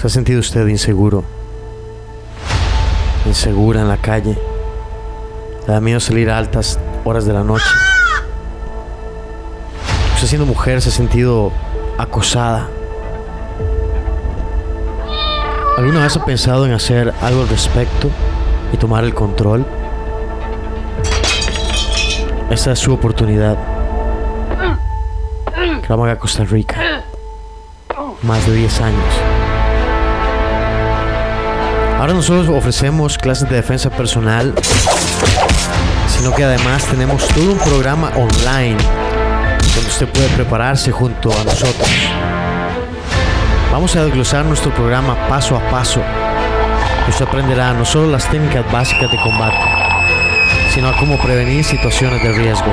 ¿Se ha sentido usted inseguro? Insegura en la calle. ¿Le da miedo salir a altas horas de la noche? Usted siendo mujer se ha sentido acosada. ¿Alguna vez ha pensado en hacer algo al respecto y tomar el control? Esta es su oportunidad. Cramaga, Costa Rica. Más de 10 años. Ahora nosotros ofrecemos clases de defensa personal, sino que además tenemos todo un programa online donde usted puede prepararse junto a nosotros. Vamos a desglosar nuestro programa paso a paso. Usted aprenderá no solo las técnicas básicas de combate, sino a cómo prevenir situaciones de riesgo.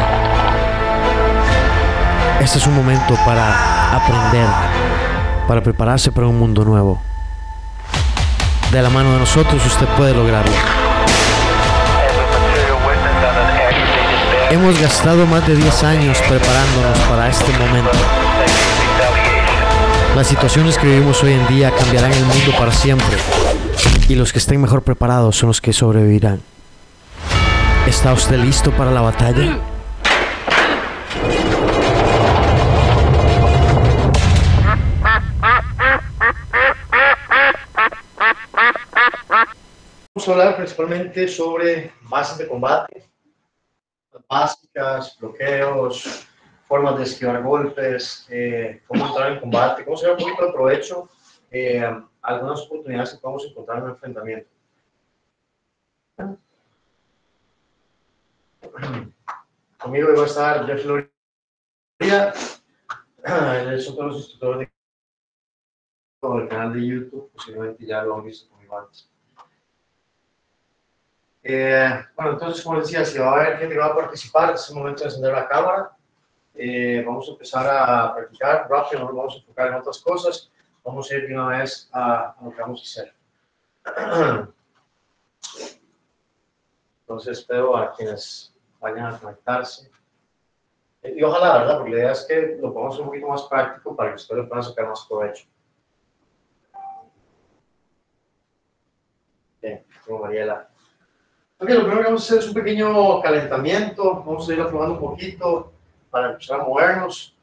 Este es un momento para aprender, para prepararse para un mundo nuevo. De la mano de nosotros usted puede lograrlo. Hemos gastado más de 10 años preparándonos para este momento. Las situaciones que vivimos hoy en día cambiarán el mundo para siempre y los que estén mejor preparados son los que sobrevivirán. ¿Está usted listo para la batalla? Vamos a hablar principalmente sobre bases de combate, básicas, bloqueos, formas de esquivar golpes, eh, cómo entrar en combate, cómo se un poquito de provecho, eh, algunas oportunidades que podemos encontrar en un enfrentamiento. Conmigo va a estar Jeff Loria, él es otro de los instructores del canal de YouTube, posiblemente ya lo han visto conmigo antes. Eh, bueno, entonces, como decía, si va a haber gente que va a participar, es el momento de encender la cámara. Eh, vamos a empezar a practicar rápido, nos vamos a enfocar en otras cosas. Vamos a ir de una vez a, a lo que vamos a hacer. Entonces, espero a quienes vayan a conectarse. Eh, y ojalá, ¿verdad? Porque la idea es que lo pongamos un poquito más práctico para que ustedes puedan sacar más provecho. Bien, como Mariela. Ok, lo primero que vamos a hacer es un pequeño calentamiento. Vamos a ir aflojando un poquito para empezar a movernos.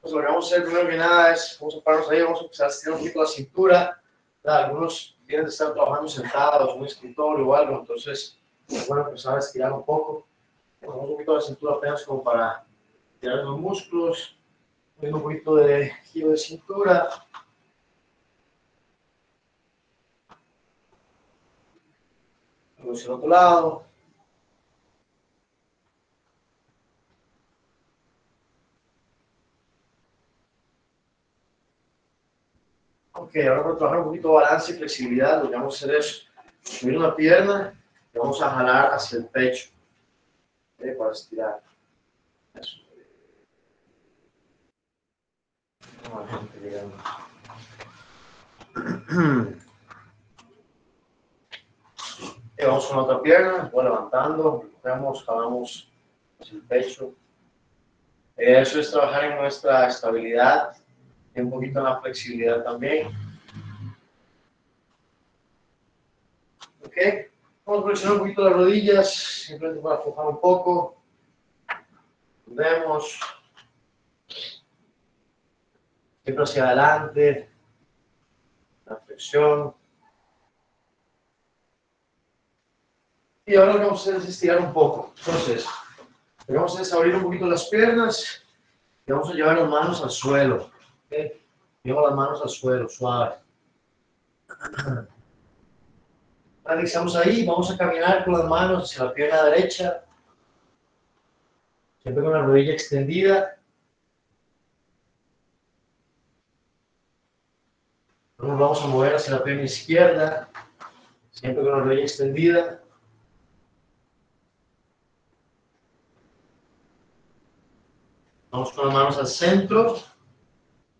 Pues lo que vamos a hacer primero que nada es, vamos a pararnos ahí, vamos a empezar a estirar un poquito la cintura. Algunos tienen que estar trabajando sentados, en un escritorio o algo, entonces es bueno empezar a estirar un poco. Ponemos un poquito la cintura apenas como para tirar los músculos, un poquito de giro de cintura. Hacia el otro lado. Ok, ahora vamos a trabajar un poquito de balance y flexibilidad. Lo que vamos a hacer es subir una pierna y vamos a jalar hacia el pecho para estirar. Eso. vamos con otra pierna, voy levantando, recogemos, jalamos el pecho. Eso es trabajar en nuestra estabilidad y un poquito en la flexibilidad también. Ok, vamos a presionar un poquito las rodillas, simplemente para aflojar un poco. Vemos. Siempre hacia adelante. La flexión. Y ahora lo que vamos a hacer es estirar un poco. Entonces, vamos a hacer abrir un poquito las piernas y vamos a llevar las manos al suelo. ¿okay? Llevo las manos al suelo, suave. Analizamos ahí, vamos a caminar con las manos hacia la pierna derecha. Siempre con la rodilla extendida. Nos vamos a mover hacia la pierna izquierda. Siempre con la rodilla extendida. Vamos con las manos al centro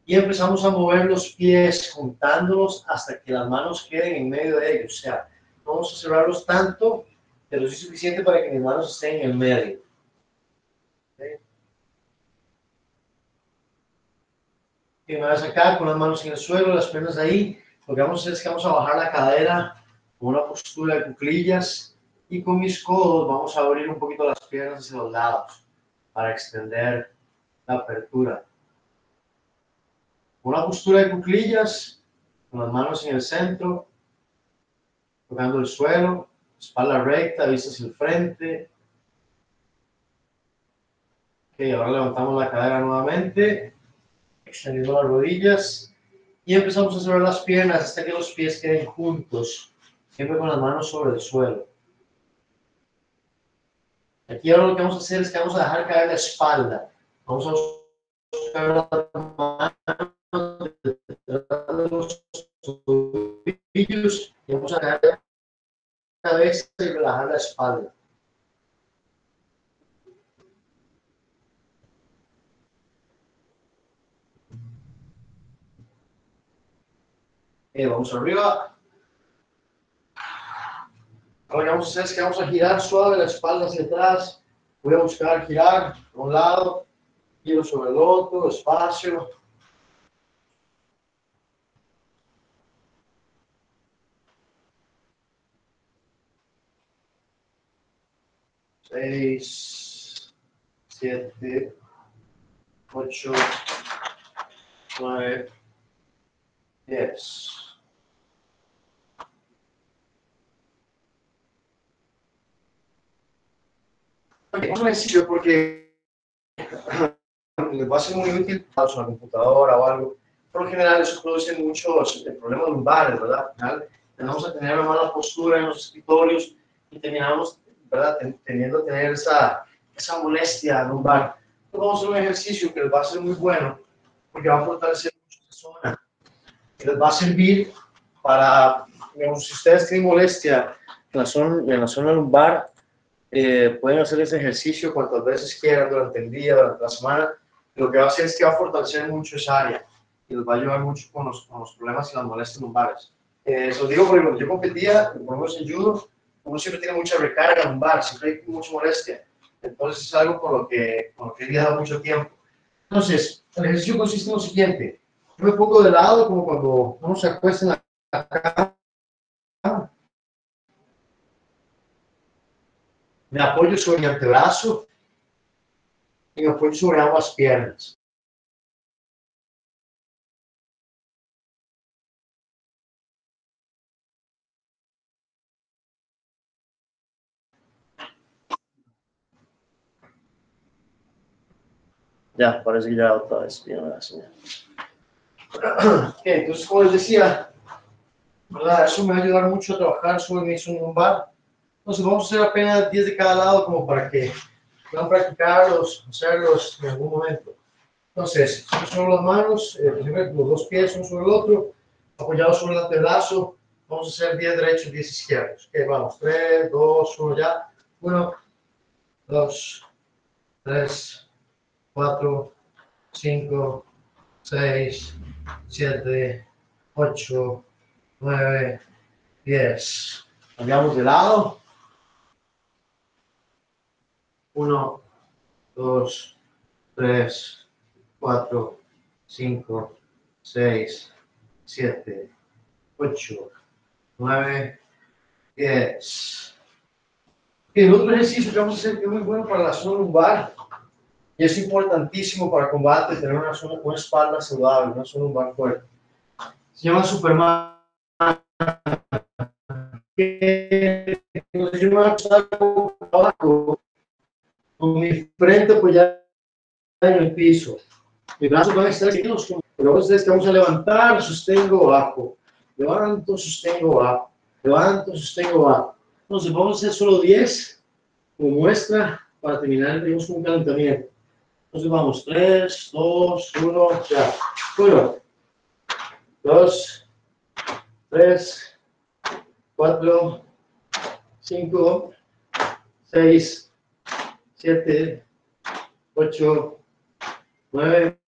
y empezamos a mover los pies juntándolos hasta que las manos queden en medio de ellos. O sea, vamos a cerrarlos tanto, pero es suficiente para que mis manos estén en el medio. ¿Okay? Y una vez acá, con las manos en el suelo, las piernas ahí, Lo que vamos a hacer es que vamos a bajar la cadera con una postura de cuclillas y con mis codos vamos a abrir un poquito las piernas hacia los lados para extender la apertura. Una postura de cuclillas, con las manos en el centro, tocando el suelo, espalda recta, vista hacia el frente. Ok, ahora levantamos la cadera nuevamente, extendiendo las rodillas y empezamos a cerrar las piernas hasta que los pies queden juntos, siempre con las manos sobre el suelo. Aquí ahora lo que vamos a hacer es que vamos a dejar caer la espalda. Manos detrás de los tobillos y vamos a caer la cabeza y relajar la espalda. Eh, vamos arriba. Ahora que vamos a hacer es que vamos a girar suave la espalda hacia atrás. Voy a buscar girar a un lado, giro sobre el otro, despacio. Seis, siete, ocho, nueve, diez. Es un ejercicio porque les va a ser muy útil para la computadora o algo. Por lo general, eso produce muchos problemas lumbares, ¿verdad? Al final, tenemos a tener una mala postura en los escritorios y terminamos, ¿verdad?, teniendo a tener esa, esa molestia lumbar. Entonces, vamos a hacer un ejercicio que les va a ser muy bueno porque va a fortalecer mucho esa zona. Les va a servir para, digamos, si ustedes tienen molestia en la zona, en la zona lumbar, eh, pueden hacer ese ejercicio cuantas veces quieran durante el día, durante la semana. Lo que va a hacer es que va a fortalecer mucho esa área y les va a ayudar mucho con los, con los problemas y las molestias lumbares. Eh, eso digo porque cuando yo competía, por lo menos en judo, uno siempre tiene mucha recarga lumbar, siempre hay mucha molestia. Entonces es algo con lo que, con lo que he lidiado mucho tiempo. Entonces, el ejercicio consiste en lo siguiente. Yo me pongo de lado como cuando uno se acuesta en la cama me apoyo sobre mi antebrazo y me apoyo sobre ambas piernas. Ya, parece que ya otra vez la señal. Okay, entonces, como les decía, ¿verdad? eso me va a ayudar mucho a trabajar sobre mi lumbar entonces vamos a hacer apenas 10 de cada lado como para que puedan practicarlos, hacerlos en algún momento. Entonces, sobre las manos, eh, los dos pies uno sobre el otro, apoyados sobre el antebrazo. Vamos a hacer 10 derechos, 10 izquierdos. Ok, vamos. 3, 2, 1, ya. 1, 2, 3, 4, 5, 6, 7, 8, 9, 10. Cambiamos de lado. 1, 2, 3, 4, 5, 6, 7, 8, 9, 10. El otro ejercicio que vamos a hacer que es muy bueno para la zona lumbar y es importantísimo para combate tener una, zona, una espalda saludable, una zona lumbar fuerte. Se llama Superman. Yo me voy a abajo con mi frente apoyada en el piso. Mi brazo va a estar aquí. Pero ustedes que vamos a levantar, sostengo bajo. Levanto, sostengo bajo. Levanto, sostengo bajo. Entonces vamos a hacer solo 10 como muestra para terminar. Tenemos un calentamiento. Entonces vamos, 3, 2, 1, ya. 1, 2, 3, 4, 5, 6, 7, 8, 9,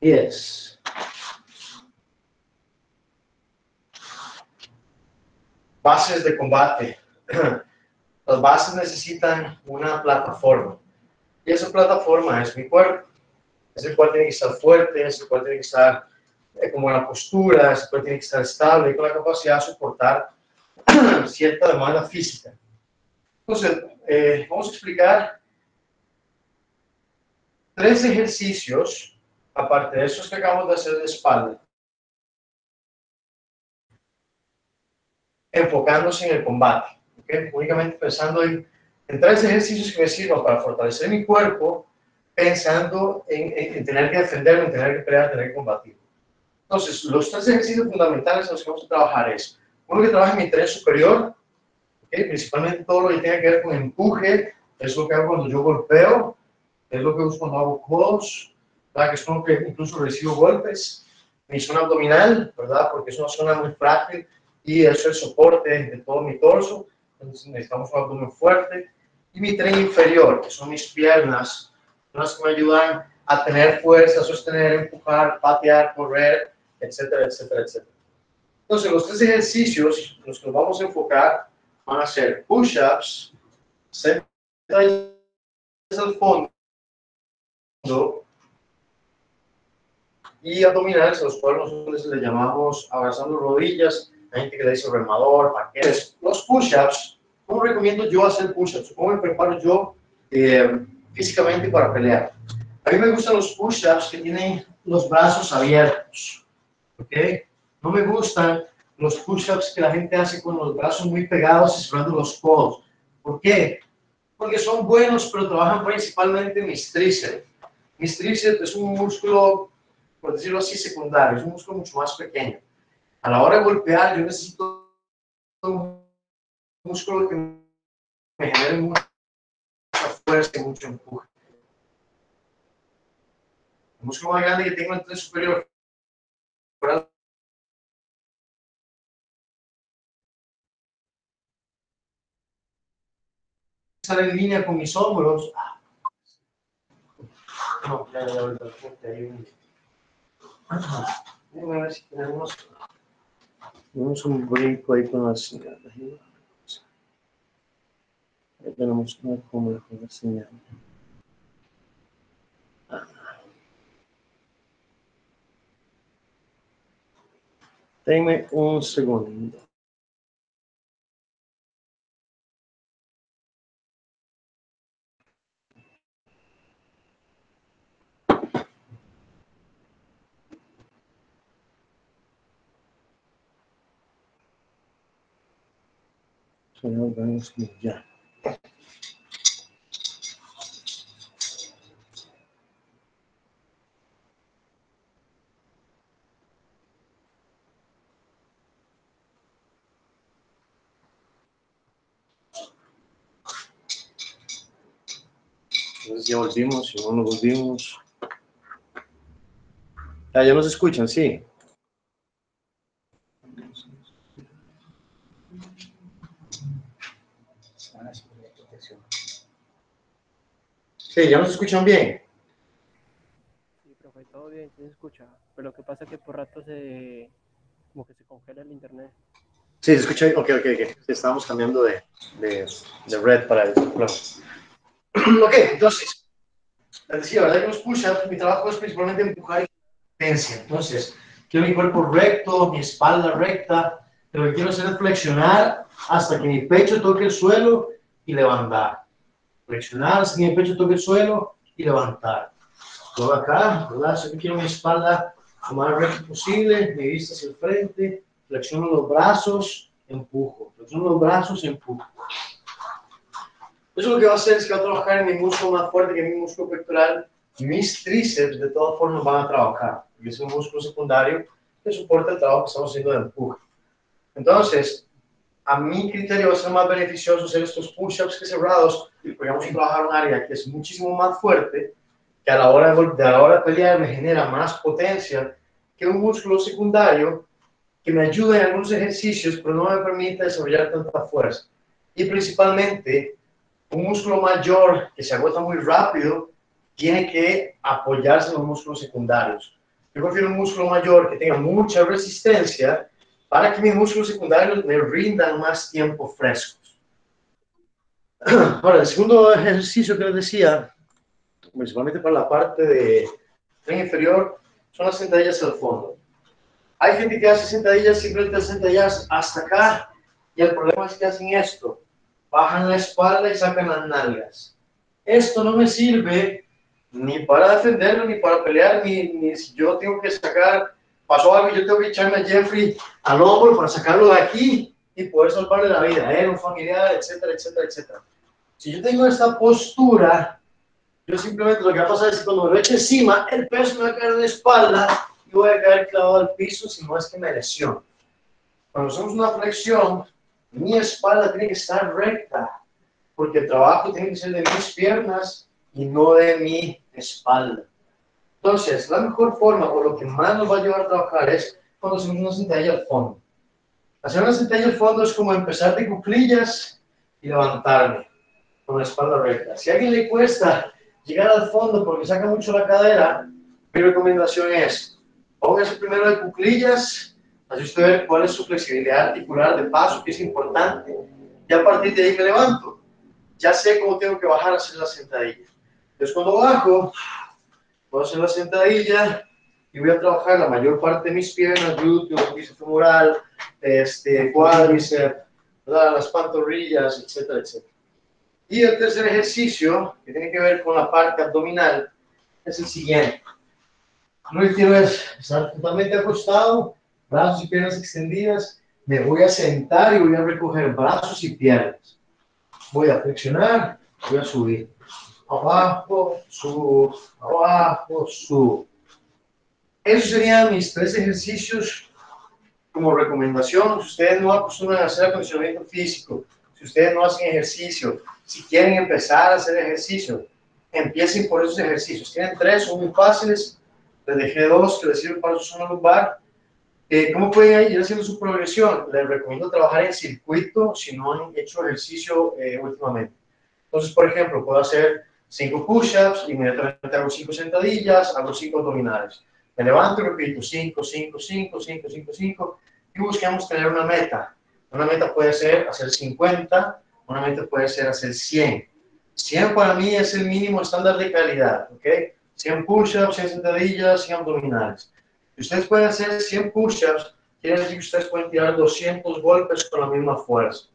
10. Bases de combate. Las bases necesitan una plataforma. Y esa plataforma es mi cuerpo. es el cual tiene que estar fuerte, es el cual tiene que estar eh, como en la postura, es el cual tiene que estar estable y con la capacidad de soportar cierta demanda física. Entonces, eh, vamos a explicar tres ejercicios, aparte de esos que acabamos de hacer de espalda, enfocándose en el combate, únicamente pensando en, en, tres ejercicios que me sirvan para fortalecer mi cuerpo, pensando en, en, tener que defenderme, en tener que pelear, en tener que combatir. Entonces, los tres ejercicios fundamentales en los que vamos a trabajar es, uno que trabaja en mi tren superior, ¿okay? principalmente todo lo que tenga que ver con empuje, es lo que hago cuando yo golpeo, es lo que uso cuando hago codos, que es como que incluso recibo golpes, mi zona abdominal, ¿verdad? porque es una zona muy frágil, y eso es el soporte de todo mi torso, entonces necesitamos un abdomen fuerte, y mi tren inferior, que son mis piernas, las que me ayudan a tener fuerza, sostener, empujar, patear, correr, etcétera, etcétera, etcétera. Entonces, los tres ejercicios en los que nos vamos a enfocar van a ser push-ups, sentadillas al fondo y abdominales, a los cuales nosotros le llamamos abrazando rodillas hay gente que le dice remador, paquetes. Los push-ups, ¿cómo recomiendo yo hacer push-ups? ¿Cómo me preparo yo eh, físicamente para pelear? A mí me gustan los push-ups que tienen los brazos abiertos, ¿ok? No me gustan los push-ups que la gente hace con los brazos muy pegados y cerrando los codos. ¿Por qué? Porque son buenos, pero trabajan principalmente mis tríceps. Mis tríceps es un músculo, por decirlo así, secundario, es un músculo mucho más pequeño a la hora de golpear, yo necesito un músculo que me genere mucha fuerza y mucho empuje. Músculo más grande que tengo en el tren superior sale en línea con mis hombros. No, ya, ya, ya, hay un... Déjame ver si tenemos... Tenemos un brinco ahí con la señal. Ahí tenemos una cómoda con la señal. Denme un segundo. Ya. Entonces ya volvimos, si no nos volvimos. Ah, ya nos escuchan, sí. Sí, ya nos escuchan bien. Sí, profe, todo bien, se escucha. Pero lo que pasa es que por rato se. como que se congela el internet. Sí, se escucha bien. Ok, ok, ok. Estábamos cambiando de, de, de red para el. ok, entonces. Les decía, ¿verdad? Que los push-ups, mi trabajo es principalmente empujar y potencia. Entonces, quiero mi cuerpo recto, mi espalda recta. Pero lo que quiero hacer es flexionar hasta que mi pecho toque el suelo y levantar flexionar, sin el pecho toque el suelo y levantar. Todo acá, ¿verdad? Yo quiero mi espalda lo más recta posible, mi vista hacia el frente, flexiono los brazos, empujo. Flexiono los brazos, empujo. Eso lo que va a hacer es que va a trabajar en mi músculo más fuerte que mi músculo pectoral. Mis tríceps de todas formas van a trabajar, porque es un músculo secundario que soporta el trabajo que estamos haciendo de empuje. Entonces, a mi criterio va a ser más beneficioso hacer estos push-ups que cerrados y podríamos trabajar un área que es muchísimo más fuerte, que a la hora de, a la hora de pelear me genera más potencia que un músculo secundario que me ayuda en algunos ejercicios, pero no me permite desarrollar tanta fuerza. Y principalmente, un músculo mayor que se agota muy rápido tiene que apoyarse en los músculos secundarios. Yo prefiero un músculo mayor que tenga mucha resistencia para que mis músculos secundarios me rindan más tiempo frescos. Ahora, el segundo ejercicio que les decía, principalmente para la parte de, tren inferior, son las sentadillas al fondo. Hay gente que hace sentadillas, simplemente sentadillas hasta acá, y el problema es que hacen esto, bajan la espalda y sacan las nalgas. Esto no me sirve ni para defenderlo, ni para pelear, ni, ni si yo tengo que sacar, pasó algo, yo tengo que echarme a Jeffrey al hombro para sacarlo de aquí y poder salvarle la vida, ¿eh? un familiar, etcétera, etcétera, etcétera. Si yo tengo esta postura, yo simplemente lo que va a pasar es que cuando me lo eche encima, el peso me va a caer la espalda y voy a caer clavado al piso si no es que me lesiono. Cuando hacemos una flexión, mi espalda tiene que estar recta, porque el trabajo tiene que ser de mis piernas y no de mi espalda. Entonces, la mejor forma o lo que más nos va a ayudar a trabajar es cuando hacemos una sentadilla al fondo. Hacer una sentadilla al fondo es como empezar de cuclillas y levantarme con la espalda recta. Si a alguien le cuesta llegar al fondo porque saca mucho la cadera, mi recomendación es, póngase primero de cuclillas, así usted ve cuál es su flexibilidad articular de paso, que es importante, y a partir de ahí me levanto. Ya sé cómo tengo que bajar a hacer la sentadilla. Entonces cuando bajo, voy a hacer la sentadilla y voy a trabajar la mayor parte de mis piernas, glúteo, bíceps femoral, este, cuádriceps, las pantorrillas, etcétera, etcétera. Y el tercer ejercicio, que tiene que ver con la parte abdominal, es el siguiente. Lo quiero es estar totalmente acostado, brazos y piernas extendidas. Me voy a sentar y voy a recoger brazos y piernas. Voy a flexionar, voy a subir abajo, subo, abajo, subo. Esos serían mis tres ejercicios como recomendación. Si ustedes no acostumbran a hacer acondicionamiento físico, si ustedes no hacen ejercicio, si quieren empezar a hacer ejercicio, empiecen por esos ejercicios. Tienen tres, son muy fáciles. Les dejé dos que les sirven para su zona lumbar. Eh, ¿Cómo pueden ir haciendo su progresión? Les recomiendo trabajar en circuito si no han hecho ejercicio eh, últimamente. Entonces, por ejemplo, puedo hacer 5 push-ups, inmediatamente hago 5 sentadillas, hago 5 abdominales. Me levanto y repito 5, 5, 5, 5, 5, 5 y buscamos tener una meta. Una meta puede ser hacer 50, una meta puede ser hacer 100. 100 para mí es el mínimo estándar de calidad, ¿ok? 100 push-ups, 100 sentadillas, 100 abdominales. Si ustedes pueden hacer 100 push-ups, quiere decir que ustedes pueden tirar 200 golpes con la misma fuerza.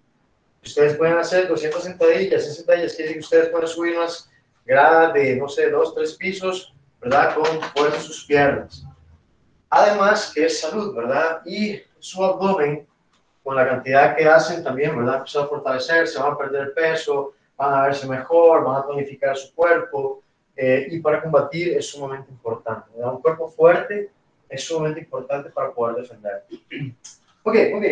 Si ustedes pueden hacer 200 sentadillas, 100 sentadillas, quiere decir que ustedes pueden subir unas grada de, no sé, dos, tres pisos, ¿verdad? Con fuerza sus piernas. Además, que es salud, ¿verdad? Y su abdomen, con la cantidad que hacen también, ¿verdad? Se va a fortalecer, se van a perder peso, van a verse mejor, van a tonificar su cuerpo. Eh, y para combatir es sumamente importante. ¿verdad? Un cuerpo fuerte es sumamente importante para poder defender. Ok, ok.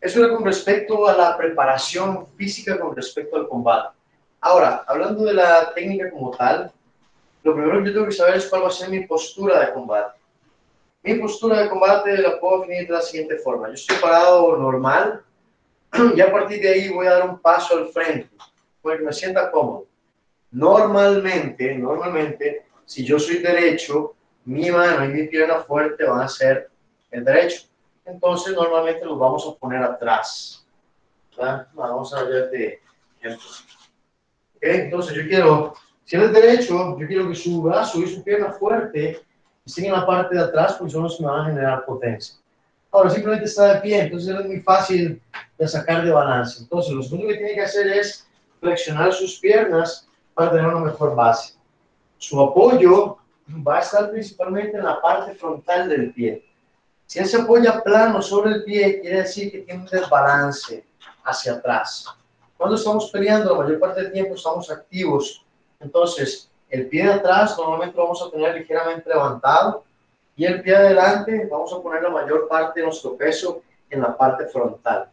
Eso era con respecto a la preparación física con respecto al combate. Ahora, hablando de la técnica como tal, lo primero que yo tengo que saber es cuál va a ser mi postura de combate. Mi postura de combate la puedo definir de la siguiente forma. Yo estoy parado normal y a partir de ahí voy a dar un paso al frente, porque me sienta cómodo. Normalmente, normalmente, si yo soy derecho, mi mano y mi pierna fuerte van a ser el derecho. Entonces, normalmente los vamos a poner atrás. Vamos a ver de ejemplo. Entonces yo quiero, si él es derecho, yo quiero que su brazo y su pierna fuerte estén en la parte de atrás porque son los que me van a generar potencia. Ahora simplemente está de pie, entonces es muy fácil de sacar de balance. Entonces lo único que tiene que hacer es flexionar sus piernas para tener una mejor base. Su apoyo va a estar principalmente en la parte frontal del pie. Si él se apoya plano sobre el pie, quiere decir que tiene un desbalance hacia atrás. Cuando estamos peleando, la mayor parte del tiempo estamos activos. Entonces, el pie de atrás normalmente lo vamos a tener ligeramente levantado y el pie de adelante vamos a poner la mayor parte de nuestro peso en la parte frontal.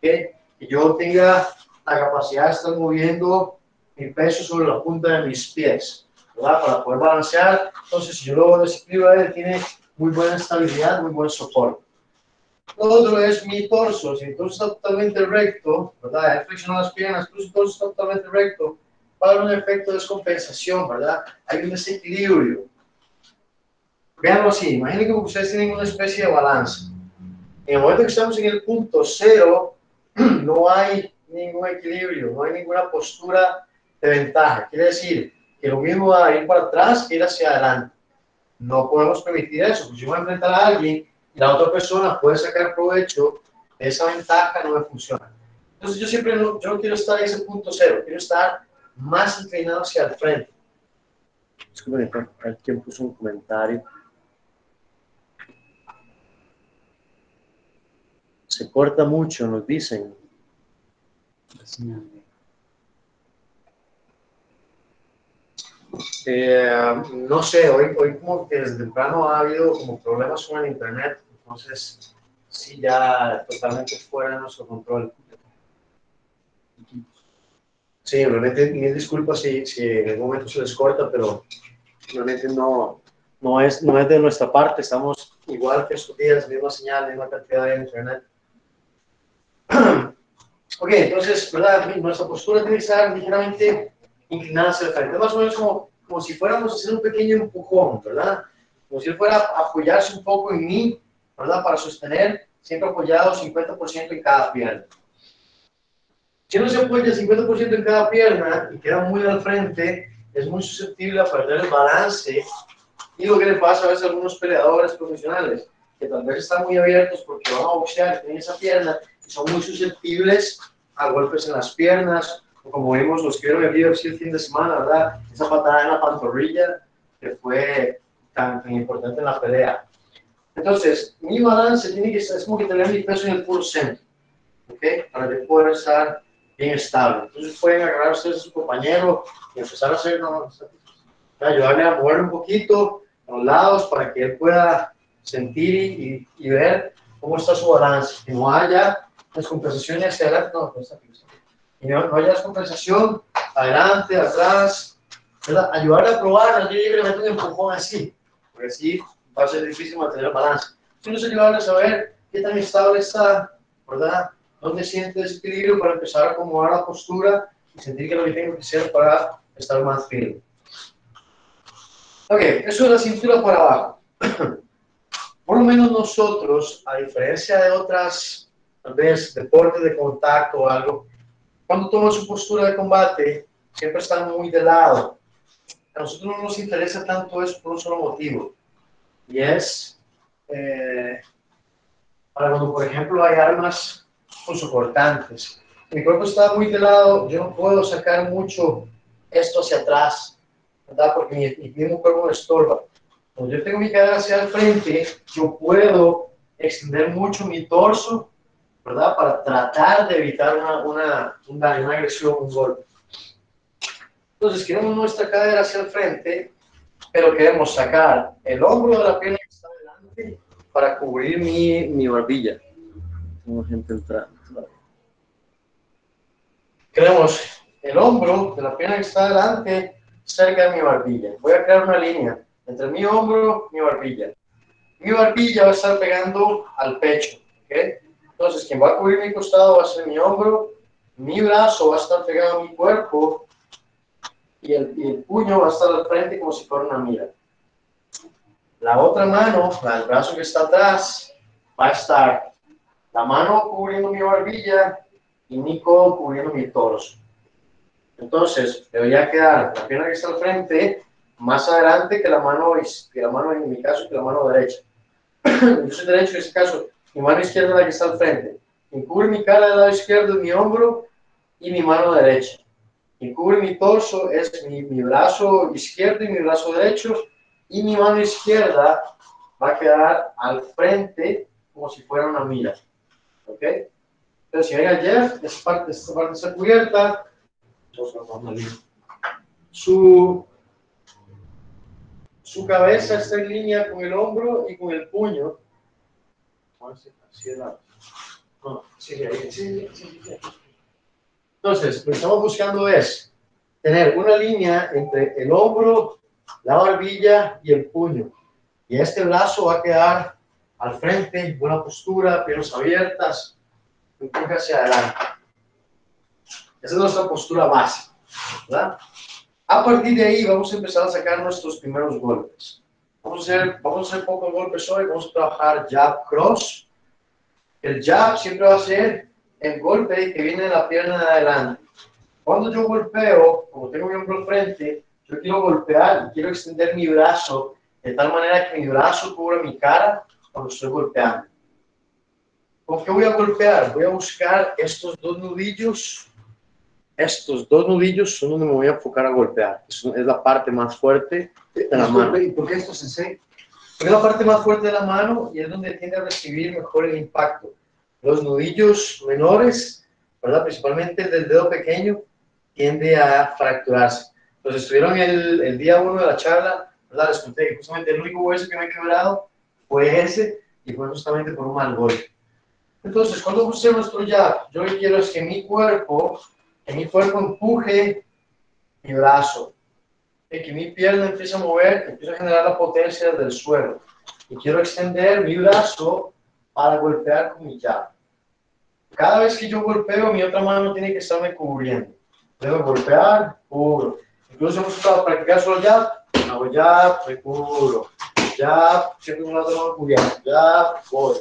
Que yo tenga la capacidad de estar moviendo mi peso sobre la punta de mis pies, ¿verdad? Para poder balancear. Entonces, si yo lo desequilibro, él tiene muy buena estabilidad, muy buen soporte. Otro es mi torso. Si el torso está totalmente recto, ¿verdad? He flexionado las piernas, pero si el torso está totalmente recto, va a haber un efecto de descompensación, ¿verdad? Hay un desequilibrio. Veanlo así, imaginen que ustedes tienen una especie de balance. En el momento que estamos en el punto cero, no hay ningún equilibrio, no hay ninguna postura de ventaja. Quiere decir que lo mismo va a ir para atrás que ir hacia adelante. no podemos permitir eso. Pues yo voy a enfrentar a alguien y la otra persona puede sacar provecho de esa ventaja, no me funciona. Entonces yo siempre no, yo no quiero estar en ese punto cero, quiero estar más inclinado hacia el frente. Disculpen, alguien puso un comentario. Se corta mucho, nos dicen. Eh, no sé, hoy, hoy como que desde temprano ha habido como problemas con el internet, entonces sí ya totalmente fuera de nuestro control. Sí, realmente mil disculpas si, si en algún momento se les corta, pero realmente no, no, es, no es de nuestra parte, estamos igual que estos días, misma señal, misma cantidad de internet. ok, entonces, ¿verdad? Nuestra postura tiene que estar ligeramente inclinada hacia el frente, más o menos como, como si fuéramos a hacer un pequeño empujón, ¿verdad? Como si él fuera a apoyarse un poco en mí, ¿verdad? Para sostener, siempre apoyado 50% en cada pierna. Si uno se apoya 50% en cada pierna y queda muy al frente, es muy susceptible a perder el balance. Y lo que le pasa a veces a algunos peleadores profesionales, que tal vez están muy abiertos porque van a boxear tienen esa pierna, y son muy susceptibles a golpes en las piernas, o como vimos los que vieron el el fin de semana, ¿verdad? Esa patada en la pantorrilla que fue tan, tan importante en la pelea. Entonces, mi balance tiene que ser, es como que tener mi peso en el puro centro, ¿ok? Para que pueda estar bien estable. Entonces pueden agarrar ustedes a su compañero y empezar a hacer, ¿no? ayudarle a mover un poquito a los lados para que él pueda sentir y, y ver cómo está su balance. Que no haya descompensación hacia adelante, no, no está. Y no, no haya descompensación adelante, atrás. ¿verdad? Ayudarle a probar, tiene que meter un empujón así, porque así va a ser difícil mantener el balance. Entonces ayudarle a saber qué tan estable está, ¿verdad? dónde siente desequilibrio para empezar a acomodar la postura y sentir que lo que tengo que hacer para estar más firme. Ok, eso es la cintura para abajo. Por lo menos nosotros, a diferencia de otras, tal vez, deportes de contacto o algo, cuando tomamos su postura de combate, siempre están muy de lado. A nosotros no nos interesa tanto eso por un solo motivo. Y es, eh, para cuando, por ejemplo, hay armas soportantes. Mi cuerpo está muy de lado, yo no puedo sacar mucho esto hacia atrás, ¿verdad? Porque mi, mismo cuerpo me estorba. Cuando yo tengo mi cara hacia el frente, yo puedo extender mucho mi torso, ¿verdad? Para tratar de evitar una, una, una, agresión, un golpe. Entonces, queremos nuestra cadera hacia el frente, pero queremos sacar el hombro de la pierna que está delante para cubrir mi, mi barbilla. Tengo gente entrando. Creemos el hombro de la pierna que está delante cerca de mi barbilla. Voy a crear una línea entre mi hombro y mi barbilla. Mi barbilla va a estar pegando al pecho. Entonces, quien va a cubrir mi costado va a ser mi hombro, mi brazo va a estar pegado a mi cuerpo y el, y el puño va a estar al frente como si fuera una mira. La otra mano, el brazo que está atrás, va a estar la mano cubriendo mi barbilla y mi codo cubriendo mi torso. Entonces, debería quedar la pierna que está al frente más adelante que la mano, que la mano en mi caso, que la mano derecha. Yo soy derecho en este caso, mi mano izquierda es la que está al frente. Y cubre mi cara del lado izquierdo, mi hombro y mi mano derecha. Y cubre mi torso es mi, mi brazo izquierdo y mi brazo derecho. Y mi mano izquierda va a quedar al frente como si fuera una mira. ¿Ok? Entonces, si llega Jeff, esa parte, esta parte está cubierta. Su, su cabeza está en línea con el hombro y con el puño. Entonces, lo que estamos buscando es tener una línea entre el hombro, la barbilla y el puño. Y este brazo va a quedar al frente, buena postura, piernas abiertas, empuje hacia adelante. Esa es nuestra postura base. ¿verdad? A partir de ahí vamos a empezar a sacar nuestros primeros golpes. Vamos a hacer, vamos a hacer pocos golpes hoy, vamos a trabajar jab cross. El jab siempre va a ser el golpe que viene de la pierna de adelante. Cuando yo golpeo, como tengo mi hombro al frente, yo quiero golpear quiero extender mi brazo de tal manera que mi brazo cubra mi cara cuando estoy golpeando. ¿Con qué voy a golpear? Voy a buscar estos dos nudillos. Estos dos nudillos son donde me voy a enfocar a golpear. Es, la parte más fuerte de la mano. ¿Y por qué esto se Porque es la parte más fuerte de la mano y es donde tiende a recibir mejor el impacto. Los nudillos menores, ¿verdad? principalmente el del dedo pequeño, tiende a fracturarse. Entonces, estuvieron el, el día uno de la charla, ¿verdad? les conté que justamente el único hueso que me he quebrado fue ese y fue justamente por un mal golpe. Entonces, cuando usemos esto ya, yo lo que quiero es que mi cuerpo, que mi cuerpo empuje mi brazo, que mi pierna empiece a mover, empiece a generar la potencia del suelo. Y quiero extender mi brazo para golpear con mi llave. Cada vez que yo golpeo, mi otra mano tiene que estarme cubriendo. Debo golpear, cubro. Incluso hemos estado practicando solo jab, hago jab, me cubro. Siempre con la otra mano cubierta. Jab, voy.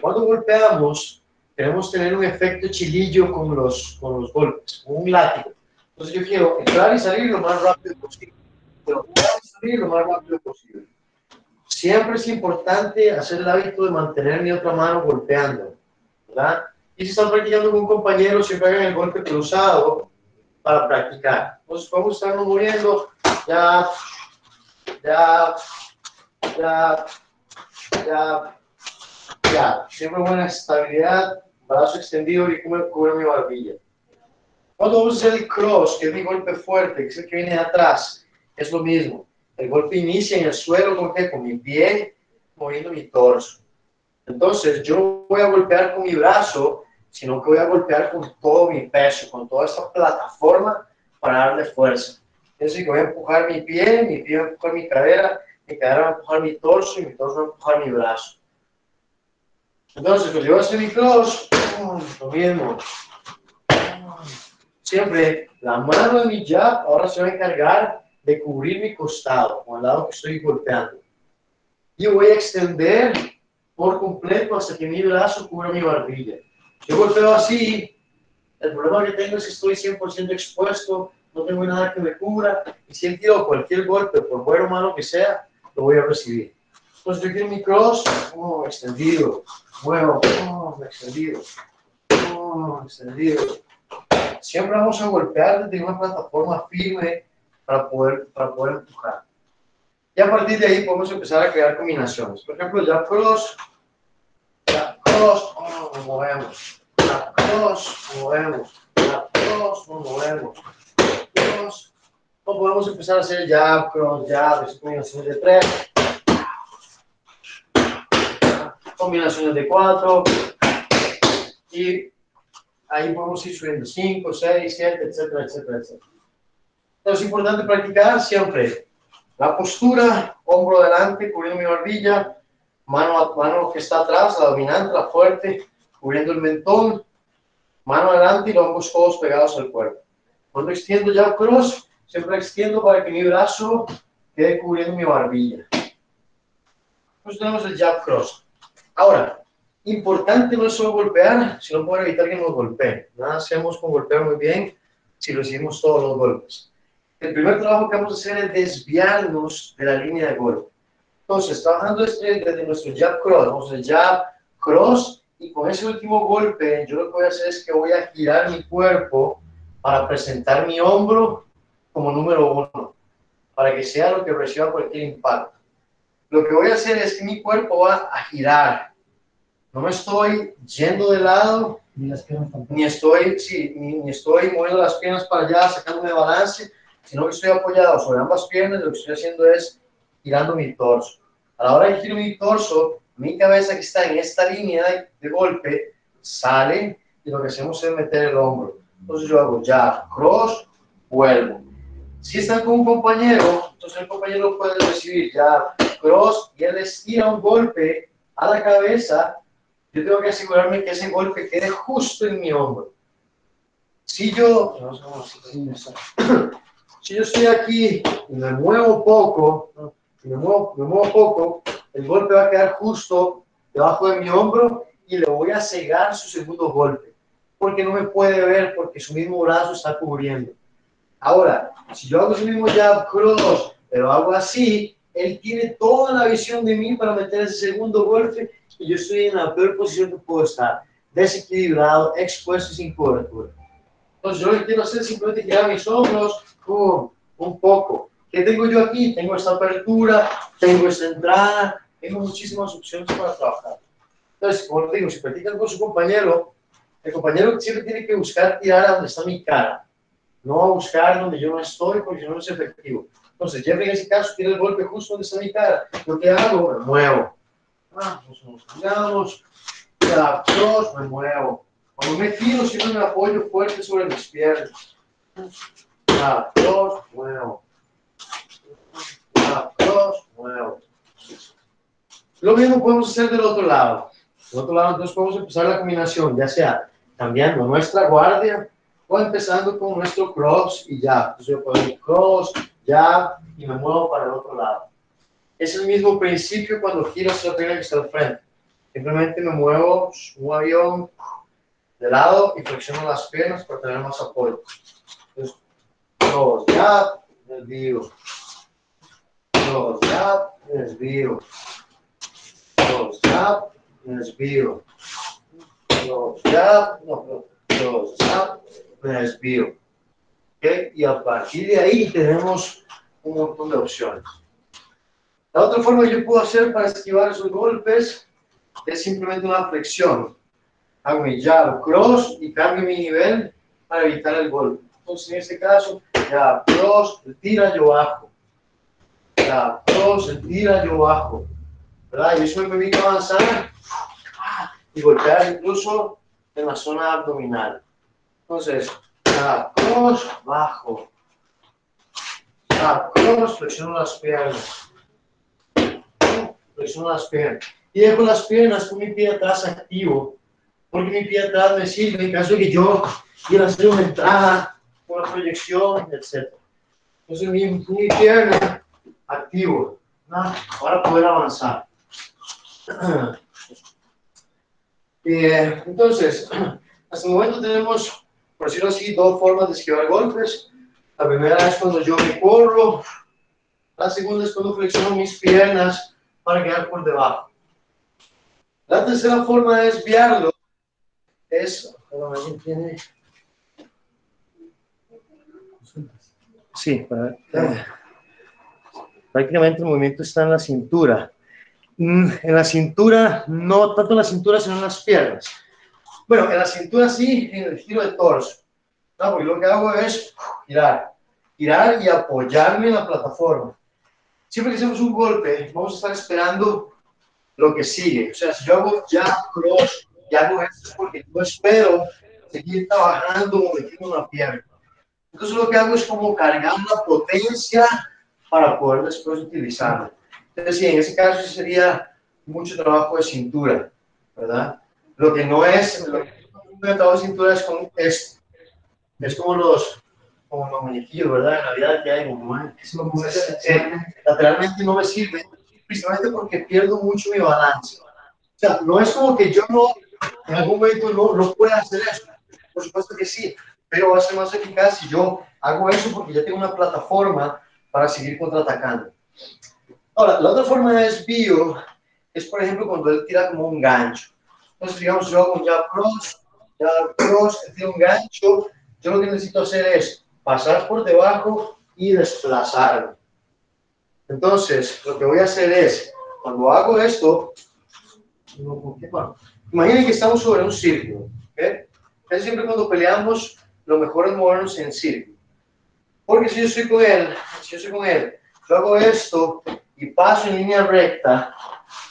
Cuando golpeamos, queremos tener un efecto chilillo con los, con los golpes, un látigo. Entonces yo quiero entrar y salir lo más rápido posible. Pero entrar y salir lo más rápido posible. Siempre es importante hacer el hábito de mantener mi otra mano golpeando, ¿verdad? Y si están practicando con un compañero, siempre hagan el golpe cruzado para practicar. Entonces vamos a estarnos moviendo, ya, ya, ya, ya, ya, siempre buena estabilidad, brazo extendido y cubre mi barbilla. Cuando vamos a hacer el cross, que es mi golpe fuerte, que es el que viene de atrás, es lo mismo. El golpe inicia en el suelo ¿con, qué? con mi pie, moviendo mi torso. Entonces, yo voy a golpear con mi brazo, sino que voy a golpear con todo mi peso, con toda esta plataforma para darle fuerza. Es decir, que voy a empujar mi pie, mi pie va a empujar mi cadera, mi cadera va a empujar mi torso y mi torso va a empujar mi brazo. Entonces, cuando yo voy a hacer mi cross, lo mismo. Siempre la mano de mi jab ahora se va a encargar de cubrir mi costado, con el lado que estoy golpeando. Y voy a extender por completo hasta que mi brazo cubra mi barbilla. Yo golpeo así, el problema que tengo es que estoy 100% expuesto, no tengo nada que me cubra, y si he cualquier golpe, por bueno o malo que sea, lo voy a recibir. Entonces yo quiero mi cross, oh, extendido, muevo, oh, extendido, oh, extendido. Siempre vamos a golpear desde una plataforma firme para poder, para poder empujar. Y a partir de ahí podemos empezar a crear combinaciones. Por ejemplo, ya cross, oh, nos movemos, cross, movemos, cross, nos movemos, cross. O podemos empezar a hacer ya cross, jab, combinaciones de tres, combinaciones de cuatro. Y ahí podemos ir subiendo. 5, 6, 7, etcétera, etcétera, etcétera. Entonces es importante practicar siempre la postura, hombro delante, cubriendo mi barbilla, mano, mano que está atrás, la dominante, la fuerte, cubriendo el mentón, mano adelante y los ambos codos pegados al cuerpo. Cuando extiendo ya cross, siempre extiendo para que mi brazo quede cubriendo mi barbilla. Entonces tenemos el jab cross. Ahora, importante no solo golpear, sino poder evitar que nos golpeen. Nada hacemos con golpear muy bien si recibimos todos los golpes. El primer trabajo que vamos a hacer es desviarnos de la línea de golpe. Entonces, trabajando este, desde nuestro jab cross, vamos a jab cross, y con ese último golpe, yo lo que voy a hacer es que voy a girar mi cuerpo para presentar mi hombro como número uno, para que sea lo que reciba cualquier impacto. Lo que voy a hacer es que mi cuerpo va a girar no me estoy yendo de lado, ni, estoy, sí, ni, estoy moviendo las piernas para allá, sacándome de balance, sino que estoy apoyado sobre ambas piernas. Lo que estoy haciendo es girando mi torso. A la hora de girar mi torso, mi cabeza que está en esta línea de, golpe sale y lo que hacemos es meter el hombro. Entonces yo hago ya, cross, vuelvo. Si están con un compañero, entonces el compañero puede recibir ya cross y él estira un golpe a la cabeza yo tengo que asegurarme que ese golpe quede justo en mi hombro. Si yo, si yo estoy aquí y me muevo poco, me muevo, me muevo poco, el golpe va a quedar justo debajo de mi hombro y le voy a cegar su segundo golpe, porque no me puede ver porque su mismo brazo está cubriendo. Ahora, si yo hago ese mismo jab cross, pero hago así, él tiene toda la visión de mí para meter ese segundo golpe y yo estoy en la peor posición que puedo estar, desequilibrado, expuesto y sin cobertura. Entonces yo lo que quiero hacer simplemente girar mis hombros un poco. ¿Qué tengo yo aquí? Tengo esta apertura, tengo esta entrada, tengo muchísimas opciones para trabajar. Entonces, como te digo, si practican con su compañero, el compañero siempre tiene que buscar tirar a donde está mi cara, no a buscar donde yo no estoy porque no es efectivo. Entonces, Jeffrey en ese caso tiene el golpe justo donde está mi cara. Lo que hago, me muevo. Ah, nos cambiamos, ya, cross, me muevo. Cuando me giro, siempre me apoyo fuerte sobre mis piernas. Cross, muevo. Ya, cross, muevo. Lo mismo podemos hacer del otro lado. Del otro lado, entonces podemos empezar la combinación, ya sea cambiando nuestra guardia o empezando con nuestro cross y ya. Entonces yo puedo ir cross, ya, y me muevo para el otro lado. Es el mismo principio cuando giro hacia la pierna que está al frente. Simplemente me muevo, un avión de lado y flexiono las piernas para tener más apoyo. Entonces, cross, ya, desvío. Ya, desvío up, desvío. Up, no, up, desvío. ¿Okay? Y a partir de ahí tenemos un montón de opciones. La otra forma que yo puedo hacer para esquivar esos golpes es simplemente una flexión. Hago mi jab cross y cambio mi nivel para evitar el golpe. Entonces, en este caso, jab cross, tira, yo bajo. Jab cross, tira, yo bajo. ¿verdad? Y eso me permite avanzar y golpear incluso en la zona abdominal. Entonces, cross, bajo. cross, flexiono las piernas. Flexiono las piernas. Y dejo las piernas con mi pie atrás activo. Porque mi pie atrás me sirve en caso de que yo quiera hacer una entrada, una proyección, etc. Entonces, mi, mi pierna activo. Para poder avanzar. Eh, entonces, hasta el momento tenemos, por decirlo así, dos formas de esquivar golpes. La primera es cuando yo me corro. La segunda es cuando flexiono mis piernas para quedar por debajo. La tercera forma de desviarlo es... tiene? Sí, prácticamente el movimiento está en la cintura. Mm, en la cintura, no tanto en la cintura, sino en las piernas. Bueno, en la cintura sí, en el giro de torso. No, porque lo que hago es girar, girar y apoyarme en la plataforma. Siempre que hacemos un golpe, vamos a estar esperando lo que sigue. O sea, si yo hago ya cross y hago esto es porque no espero seguir trabajando moviendo una pierna. Entonces lo que hago es como cargar la potencia para poder después utilizarla. Entonces, sí, en ese caso sería mucho trabajo de cintura, ¿verdad? Lo que no es, lo que no trabajo de cintura es como esto. Es como los, como los muñequillos, ¿verdad? En la vida que hay, como, eh, lateralmente no me sirve, principalmente porque pierdo mucho mi balance. O sea, no es como que yo no, en algún momento no, no pueda hacer eso. Por supuesto que sí, pero va a ser más eficaz si yo hago eso porque ya tengo una plataforma para seguir contraatacando. Ahora, la otra forma de desvío es, por ejemplo, cuando él tira como un gancho. Entonces, digamos, yo hago jab cross, tira un gancho. Yo lo que necesito hacer es pasar por debajo y desplazarme. Entonces, lo que voy a hacer es, cuando hago esto, imaginen que estamos sobre un círculo. ¿okay? Siempre cuando peleamos, lo mejor es movernos en círculo. Porque si yo estoy con él, si yo estoy con él, yo hago esto y paso en línea recta,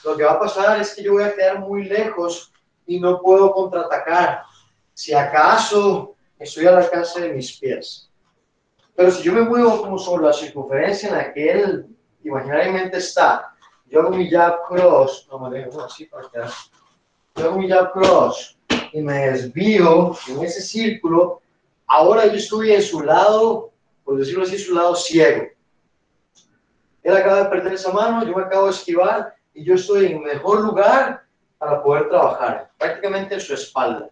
lo que va a pasar es que yo voy a quedar muy lejos y no puedo contraatacar. Si acaso estoy al alcance de mis pies. Pero si yo me muevo como sobre la circunferencia en la que él imaginariamente está, yo hago mi jab cross, no me dejo así para quedar. Yo hago mi jab cross y me desvío en ese círculo. Ahora yo estoy en su lado, por decirlo así, su lado ciego. Él acaba de perder esa mano, yo me acabo de esquivar y yo estoy en mejor lugar para poder trabajar, prácticamente en su espalda.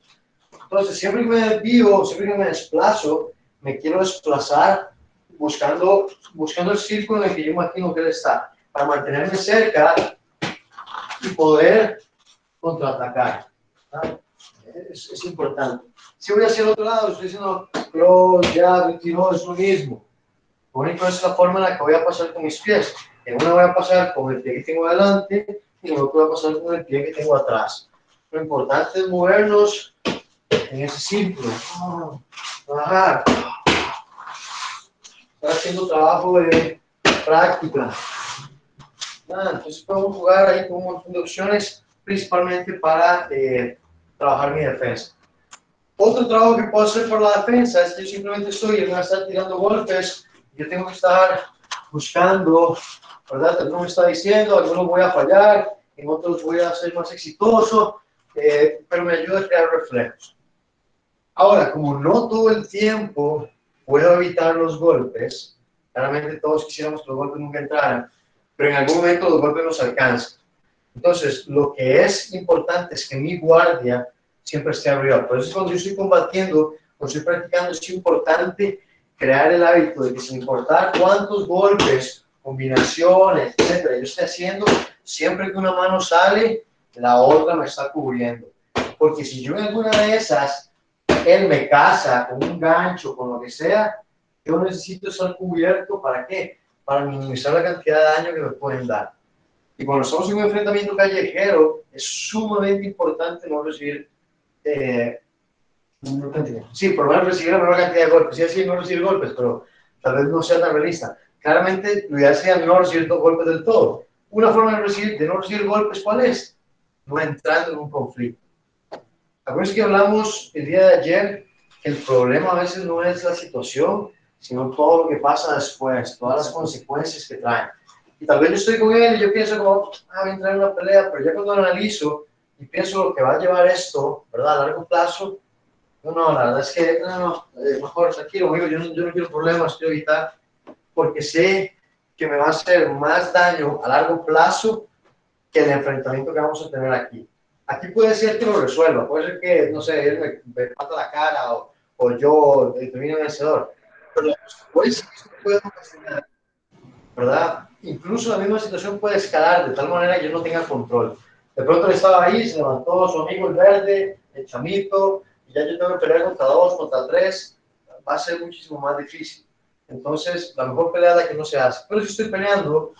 Entonces, siempre que me desvío, siempre que me desplazo, me quiero desplazar buscando, buscando el círculo en el que yo imagino que él está. para mantenerme cerca y poder contraatacar. ¿ah? Es, es, importante. Si voy hacia el otro lado, estoy diciendo cross, jab, retiro, es lo mismo. Lo único es la forma en la que voy a pasar con mis pies. En una voy a pasar con el pie que tengo adelante y en otra voy a pasar con el pie que tengo atrás. Lo importante es movernos en ese círculo. Bajar. Estar haciendo trabajo de práctica. Ah, entonces podemos jugar ahí con un montón de opciones, principalmente para eh, trabajar mi defensa. Otro trabajo que puedo hacer por la defensa es que yo simplemente estoy, en estar tirando golpes, yo tengo que estar buscando, ¿verdad? Algunos me está diciendo, algunos voy a fallar, en otros voy a ser más exitoso, eh, pero me ayuda a crear reflejos. Ahora, como no todo el tiempo puedo evitar los golpes, claramente todos quisiéramos que los golpes nunca entraran, pero en algún momento los golpes nos alcanzan. Entonces, lo que es importante es que mi guardia siempre esté arriba. Por eso cuando yo estoy combatiendo, cuando estoy practicando, es importante crear el hábito de que sin importar cuántos golpes, combinaciones, etcétera, yo esté haciendo, siempre que una mano sale, la otra me está cubriendo. Porque si yo en alguna de esas, él me casa con un gancho, con lo que sea, yo necesito estar cubierto, ¿para qué? Para minimizar la cantidad de daño que me pueden dar. Y cuando estamos en un enfrentamiento callejero, es sumamente importante no recibir eh, Sí, por lo menos recibir la menor cantidad de golpes. Sí, así no recibir golpes, pero tal vez no sea tan realista. Claramente, lo ideal sería no recibir golpes del todo. Una forma de, recibir, de no recibir golpes, ¿cuál es? No entrando en un conflicto. Acuérdense que hablamos el día de ayer que el problema a veces no es la situación, sino todo lo que pasa después, todas las consecuencias que traen. Y tal vez yo estoy con él y yo pienso como, ah, voy a entrar en una pelea, pero ya cuando lo analizo y pienso lo que va a llevar esto, ¿verdad? A largo plazo, no, no, la verdad es que, no, no, eh, mejor tranquilo, amigo, yo no, yo no quiero problemas, quiero evitar, porque sé que me va a hacer más daño a largo plazo que el enfrentamiento que vamos a tener aquí. Aquí puede ser que lo resuelva, puede ser que, no sé, él me, me pata la cara o, o yo termine vencedor, pero puede ser que puede ocasionar, ¿verdad? Incluso la misma situación puede escalar de tal manera que yo no tenga control. De pronto él estaba ahí, se levantó su amigo el verde, el chamito, ya yo tengo que pelear contra dos, contra tres, va a ser muchísimo más difícil. Entonces, la mejor pelea es la que no se hace. Pero si estoy peleando,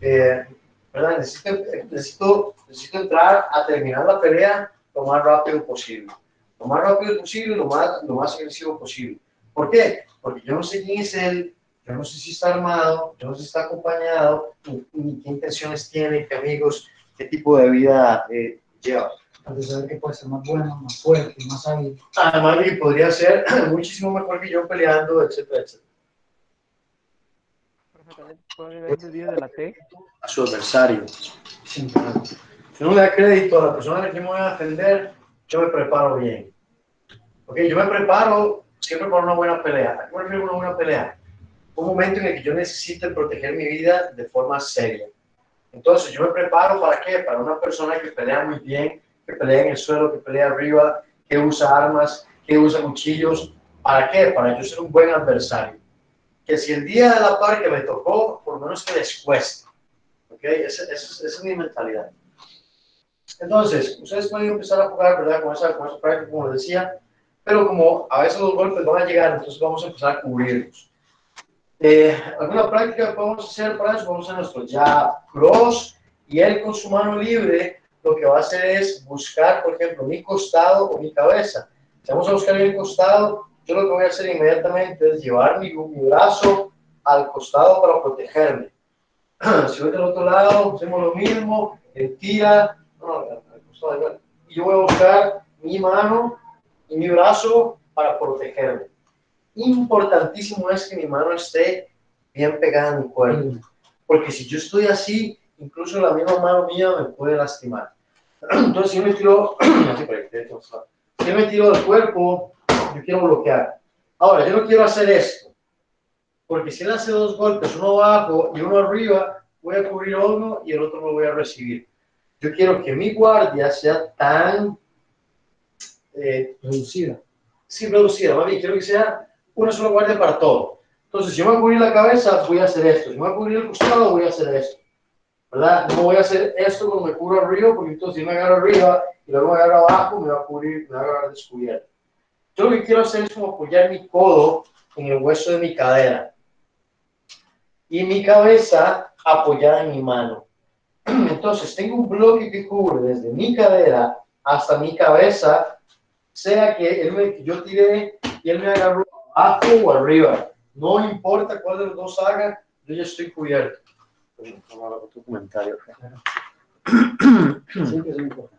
eh, ¿verdad? Necesito, necesito, necesito entrar a terminar la pelea lo más rápido posible. Lo más rápido posible, lo más, lo más agresivo posible. ¿Por qué? Porque yo no sé quién es él, yo no sé si está armado, yo no sé si está acompañado, ni, qué intenciones tiene, qué amigos, qué tipo de vida eh, lleva de saber que puede ser más bueno, más fuerte, más hábil. Además que podría ser muchísimo mejor que yo peleando, etcétera, etcétera. de la T? A su adversario. Si no le da crédito a la persona a la que me voy a defender, yo me preparo bien. Ok, yo me preparo siempre para una buena pelea. ¿Cómo me una buena pelea? Un momento en el que yo necesite proteger mi vida de forma seria. Entonces, yo me preparo para qué? Para una persona que pelea muy bien, que pelea en el suelo, que pelea arriba, que usa armas, que usa cuchillos. ¿Para qué? Para yo ser un buen adversario. Que si el día de la par que me tocó, por lo menos que les cueste. ¿Ok? Esa, esa, es mi mentalidad. Entonces, ustedes pueden empezar a jugar, ¿verdad? Con esa, con esa práctica, como les decía, pero como a veces los golpes van a llegar, entonces vamos a empezar a cubrirlos. Eh, ¿Alguna práctica que podemos hacer para eso? Vamos a nuestro jab, cross, y él con su mano libre lo que va a hacer es buscar, por ejemplo, mi costado o mi cabeza. Si vamos a buscar mi costado, yo lo que voy a hacer inmediatamente es llevar mi, brazo al costado para protegerme. si voy del otro lado, hacemos lo mismo, tira, no, al costado y yo voy a buscar mi mano y mi brazo para protegerme. Importantísimo es que mi mano esté bien pegada a mi cuerpo, porque si yo estoy así, incluso la misma mano mía me puede lastimar. Entonces, si yo me tiro, si me tiro del cuerpo, yo quiero bloquear. Ahora, yo no quiero hacer esto, porque si él hace dos golpes, uno abajo y uno arriba, voy a cubrir uno y el otro lo voy a recibir. Yo quiero que mi guardia sea tan eh, reducida. Sí, reducida, mami. Quiero que sea una sola guardia para todo. Entonces, si yo me voy a cubrir la cabeza, voy a hacer esto. Si me voy a cubrir el costado, voy a hacer esto. ¿verdad? No voy a hacer esto cuando me cubro arriba, porque entonces si me agarro arriba y luego me agarro abajo, me va a cubrir, me va a agarrar descubierto. Yo lo que quiero hacer es como apoyar mi codo en el hueso de mi cadera y mi cabeza apoyada en mi mano. Entonces, tengo un bloque que cubre desde mi cadera hasta mi cabeza, sea que él me, yo tiré y él me agarró abajo o arriba. No importa cuál de los dos haga, yo ya estoy cubierto. Tu comentario. Sí, que son importantes.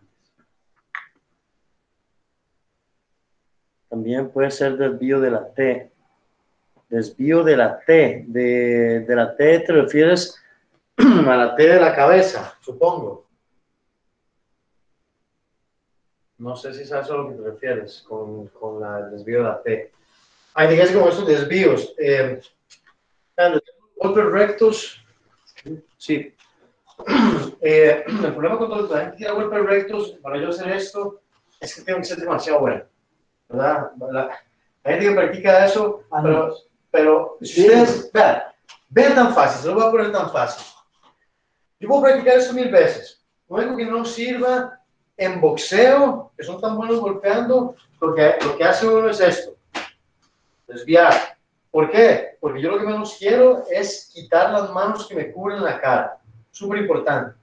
También puede ser desvío de la T. Desvío de la T. De, de la T te refieres a la T de la cabeza, supongo. No sé si sabes a lo que te refieres con, con la, el desvío de la T. Hay dígase como estos desvíos. Eh, golpes rectos. Sí. Eh, el problema con la gente da golpes rectos, para yo hacer esto, es que tengo que ser demasiado bueno. ¿Verdad? La, la gente que practica eso, Ah, pero, no. pero si ustedes, vean, vean tan fácil, se lo voy a poner tan fácil. Yo puedo practicar esto mil veces. Único que no sirva en boxeo, que son tan buenos golpeando, lo que, lo que hace uno es esto, desviar. ¿Por qué? Porque yo lo que menos quiero es quitar las manos que me cubren la cara. Súper importante.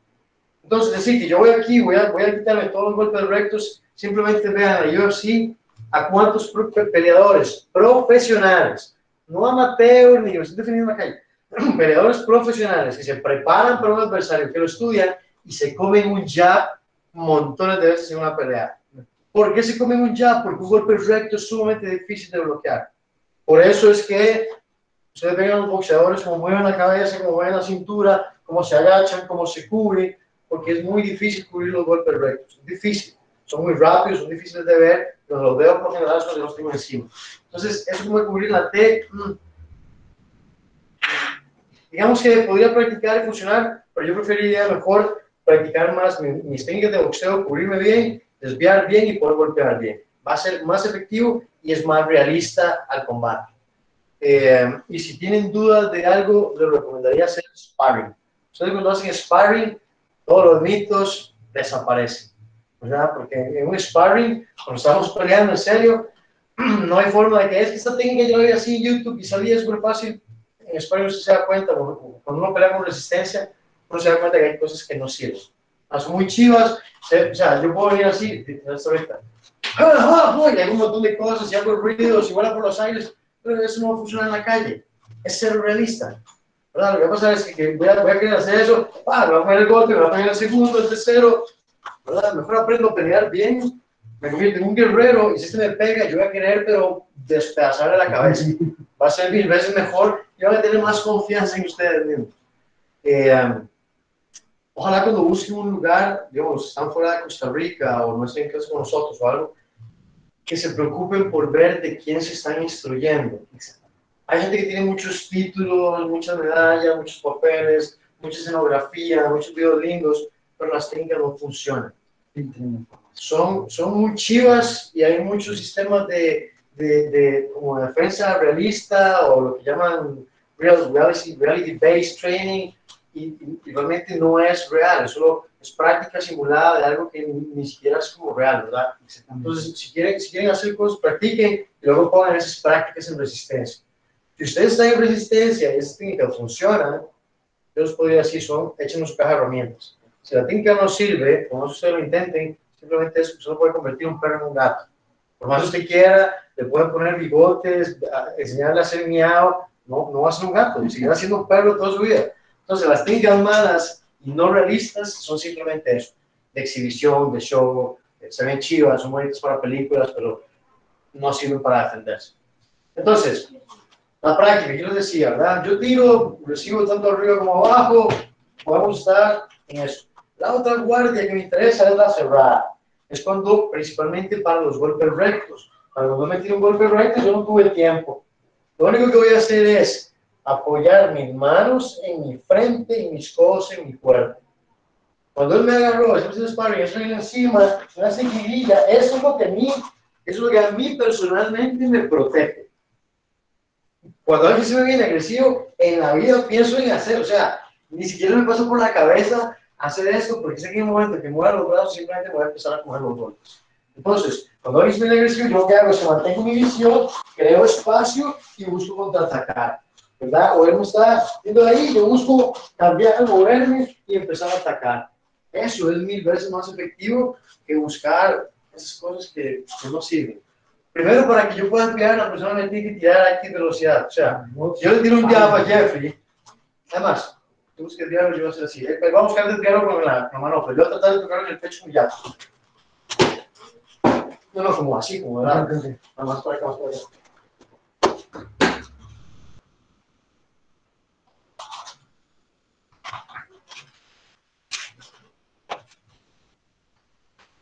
Entonces, decir que yo voy aquí, voy a, voy a quitarme todos los golpes rectos, simplemente vean la UFC a cuántos peleadores profesionales, no amateurs ni me estoy defendiendo en la calle, peleadores profesionales que se preparan para un adversario, que lo estudian y se comen un jab montones de veces en una pelea. ¿Por qué se comen un jab? Porque un golpe recto es sumamente difícil de bloquear. Por eso es que ustedes ven a los boxeadores como mueven la cabeza, como mueven la cintura, cómo se agachan, cómo se cubren, porque es muy difícil cubrir los golpes rectos. Es difícil. Son muy rápidos, son difíciles de ver, pero los veo por general cuando los tengo encima. Entonces, eso como cubrir la T, mm, digamos que podría practicar y funcionar, pero yo preferiría mejor practicar más mi- mis técnicas de boxeo, cubrirme bien, desviar bien y poder golpear bien. Va a ser más efectivo y es más realista al combate. Eh, y si tienen dudas de algo, les recomendaría hacer sparring. Ustedes cuando hacen sparring, todos los mitos desaparecen. ¿verdad? Porque en un sparring, cuando estamos peleando en serio, no hay forma de que es que esta técnica yo la vi así en YouTube y salía súper fácil. En sparring usted se da cuenta, cuando uno pelea con resistencia, uno se da cuenta que hay cosas que no sirven. Las muy chivas, se- o sea, yo puedo venir así, ahorita. Y hay un montón de cosas, y hago ruidos, y vuela por los aires, pero eso no funciona en la calle. Es ser realista. ¿verdad? Lo que va a pasar es que, que voy, a, voy a querer hacer eso, ah, me voy a poner el golpe, me voy a poner el segundo, el tercero, ¿verdad? Mejor aprendo a pelear bien, me convierto en un guerrero, y si este me pega, yo voy a querer, pero despedazarle la cabeza. Va a ser mil veces mejor, y van a tener más confianza en ustedes mismos. Eh, um, ojalá cuando busquen un lugar, digamos, están fuera de Costa Rica o no estén en clase con nosotros o algo, que se preocupen por ver de quién se están instruyendo. Hay gente que tiene muchos títulos, muchas medallas, muchos papeles, mucha escenografía, muchos videos lindos, pero las técnicas no funcionan. Son, son muy chivas y hay muchos sistemas de, de, de como defensa realista o lo que llaman real, reality, reality based training y- y realmente no es real, es solo es práctica simulada de algo que ni, siquiera es como real, ¿verdad? Entonces, si quieren, si quieren hacer cosas, practiquen y luego pongan esas prácticas en resistencia. Si ustedes están en resistencia y esas técnicas funcionan, yo les podría decir, son, échenos caja de herramientas. Si la técnica no sirve, como ustedes lo intenten, simplemente es, usted puede convertir un perro en un gato. Por más que usted quiera, le pueden poner bigotes, enseñarle a hacer miau, no, no va a ser un gato, seguirá siendo un perro toda su vida. Entonces, las técnicas malas y no realistas son simplemente eso, de exhibición, de show, eh, se ven chivas, son bonitas para películas, pero no sirven para defenderse. Entonces, la práctica, yo les decía, ¿verdad? Yo tiro, recibo tanto arriba como abajo, podemos estar en eso. La otra guardia que me interesa es la cerrada. Es cuando, principalmente para los golpes rectos. Cuando yo me tiro un golpe recto, yo no tuve tiempo. Lo único que voy a hacer es apoyar mis manos en mi frente y mis codos en mi cuerpo. Cuando él me agarró, eso es sparring, eso viene encima, una seguidilla, eso es lo que a mí, eso es lo que a mí personalmente me protege. Cuando alguien se me viene agresivo, en la vida pienso en hacer, o sea, Ni siquiera me pasa por la cabeza hacer esto, porque sé que en un momento que mueva los brazos, simplemente voy a empezar a coger los golpes. Entonces, cuando hay visión agresiva, yo lo que hago es mantengo mi visión, creo espacio y busco contraatacar. ¿Verdad? O él me está viendo ahí, yo busco cambiar, moverme y empezar a atacar. Eso es mil veces más efectivo que buscar esas cosas que, que no sirven. Primero, para que yo pueda tirar, la persona me tiene que tirar aquí velocidad. O sea, yo le tiro un jab a Jeffrey. Además, tú buscas el diablo, yo voy a hacer así. Eh, Vamos a buscar el diablo con la, con la mano, pero yo voy a tratar de tocar en el pecho con jab. No, no, como así, como ¿verdad? Nada más para acá, más para allá.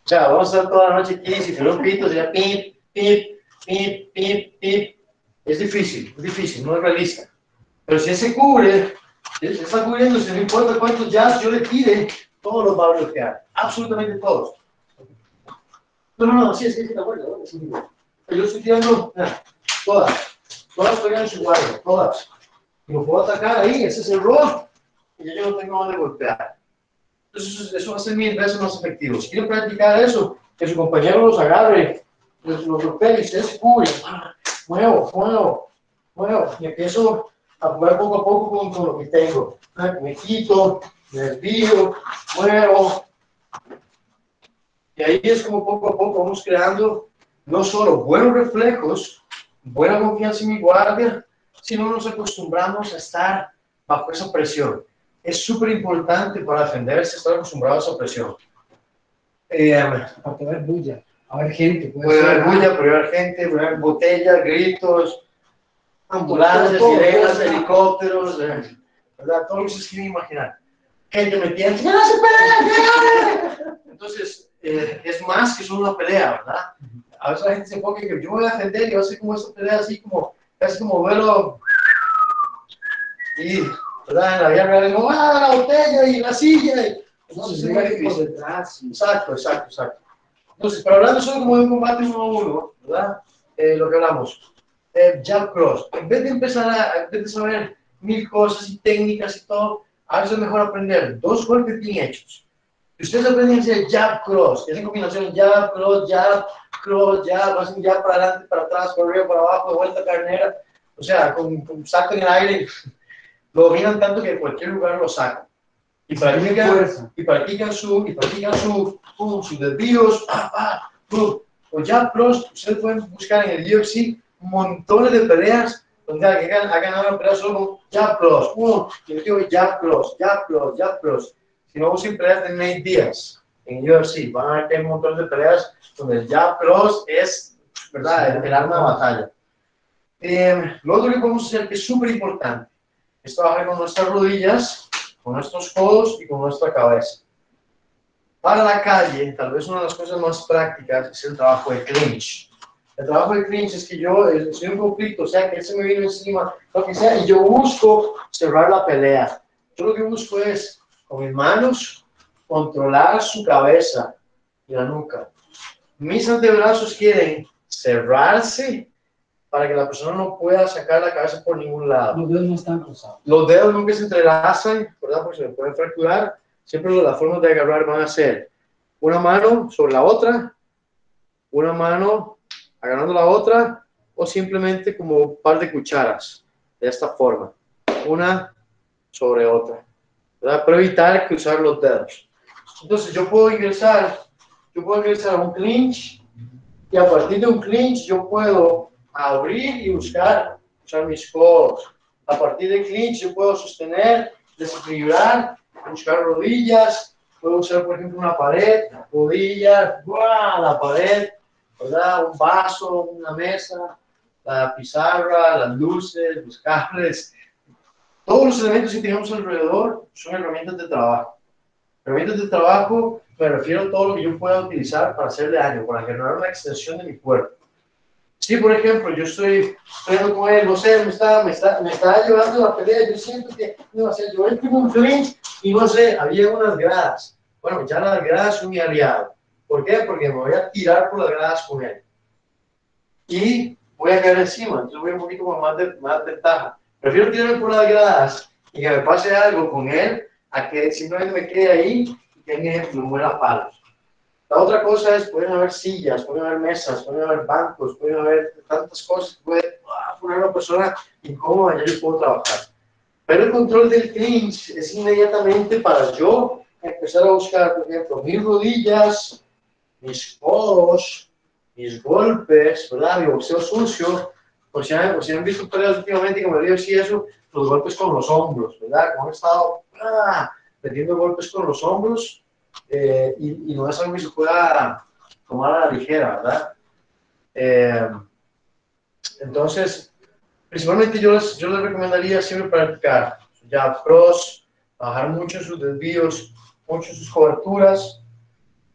O sea, vamos a estar toda la noche aquí, si fuera pito sería pip, pip, pip, pip, pip. Es difícil, es difícil, no es realista. Pero si él se cubre, él se está cubriéndose, no importa cuántos jazz yo le tire, todos los va a bloquear, absolutamente todos. No, no, no, sí, sí, sí, de acuerdo, ¿no? Sí. Yo estoy tirando ah, todas, todas pegan su guardia, todas. Y lo puedo atacar ahí, ese es el rock, y yo no tengo dónde golpear. Entonces, eso, ser mil veces más efectivo. Si quieren practicar eso, que su compañero los agarre, los, los golpee y se cubren. Ah, Muevo, muevo, muevo. Y empiezo a jugar poco a poco con, con lo que tengo. Me quito, me desvío, muevo. Y ahí es como poco a poco vamos creando no solo buenos reflejos, buena confianza en mi guardia, sino nos acostumbramos a estar bajo esa presión. Es súper importante para defenderse estar acostumbrado a esa presión. Eh, de haber bulla, haber gente. puede haber bulla, puede haber gente, puede haber botellas, gritos, ambulancias, sirenas, helicópteros, eh, ¿verdad? Todo lo que se quiere imaginar. Gente metiendo, ¡ya no se pelea! Entonces, eh, es más que solo una pelea, ¿verdad? A veces la gente se en que yo voy a defender y va a ser como esa pelea así como, casi como duelo. Y, ¿verdad? En la vida real, como, ¡ah, la botella y la silla! Y, entonces, es muy ve por detrás. Exacto, exacto, exacto. Entonces, pero hablando solo como de un combate uno a uno, ¿verdad? Eh, lo que hablamos. Eh, jab cross. En vez de empezar a, en vez de saber mil cosas y técnicas y todo, a veces es mejor aprender dos golpes bien hechos. Si ustedes aprenden a hacer jab cross, que es en combinación jab, cross, jab, cross, jab, hacen jab para adelante, para atrás, para arriba, para abajo, de vuelta carnera, o sea, con, con saco en el aire, lo dominan tanto que de cualquier lugar lo sacan. Y practican, y practican su, y practican su, pum, sus desvíos, pum. O jab cross, ustedes pueden buscar en el UFC montones de peleas donde hagan, hagan una pelea solo con jab cross, y yo digo jab cross, jab cross, jab cross. Si no busquen peleas de Nate Díaz en UFC, van a ver que hay un montón de peleas donde el jab cross es, ¿verdad?, el, el arma de batalla. Eh, lo otro que podemos hacer que es súper importante es trabajar con nuestras rodillas, con nuestros codos y con nuestra cabeza. Para la calle, tal vez una de las cosas más prácticas es el trabajo de clinch. El trabajo de clinch es que yo eh, estoy en un conflicto, o sea, que él se me vino encima, lo que sea, y yo busco cerrar la pelea. Yo lo que busco es, con mis manos, controlar su cabeza y la nuca. Mis antebrazos quieren cerrarse para que la persona no pueda sacar la cabeza por ningún lado. Los dedos no están cruzados. Los dedos nunca se entrelazan, ¿verdad? Porque se pueden fracturar. Siempre las formas de agarrar van a ser una mano sobre la otra, una mano agarrando la otra, o simplemente como un par de cucharas, de esta forma, una sobre otra, ¿verdad? Para evitar cruzar los dedos. Entonces yo puedo ingresar, yo puedo ingresar a un clinch, y a partir de un clinch yo puedo abrir y buscar, usar mis codos. A partir de clinch yo puedo sostener, desequilibrar, buscar rodillas, puedo usar por ejemplo una pared, rodillas, ¡guau! la pared, ¿verdad? Un vaso, una mesa, la pizarra, las luces, los cables. Todos los elementos que tenemos alrededor son herramientas de trabajo. Herramientas de trabajo me refiero a todo lo que yo pueda utilizar para hacerle daño, para generar una extensión de mi cuerpo. Si, por ejemplo, yo estoy peleando con él, no sé, me está, me está, me está llevando la pelea, yo siento que, no sé, yo entro en un y no sé, había unas gradas. Bueno, ya las gradas son mi aliado. ¿Por qué? Porque me voy a tirar por las gradas con él. Y voy a caer encima, entonces voy un poquito más, de, más ventaja. Prefiero tirarme por las gradas y que me pase algo con él, a que simplemente me quede ahí y tenga me muera palos. La otra cosa es, pueden haber sillas, pueden haber mesas, pueden haber bancos, pueden haber tantas cosas que puede ah, poner una persona incómoda y yo puedo trabajar. Pero el control del clinch es inmediatamente para yo empezar a buscar, por ejemplo, mis rodillas, mis codos, mis golpes, ¿verdad? Mi boxeo sucio. Por si han, por si han visto peleas últimamente, como le digo, sí, eso, los golpes con los hombros, ¿verdad? Como han estado ah, metiendo golpes con los hombros eh, y, y, no es algo que se pueda tomar a la ligera, ¿verdad? Eh, entonces, principalmente yo les, yo les recomendaría siempre practicar ya pros, bajar mucho sus desvíos, mucho sus coberturas.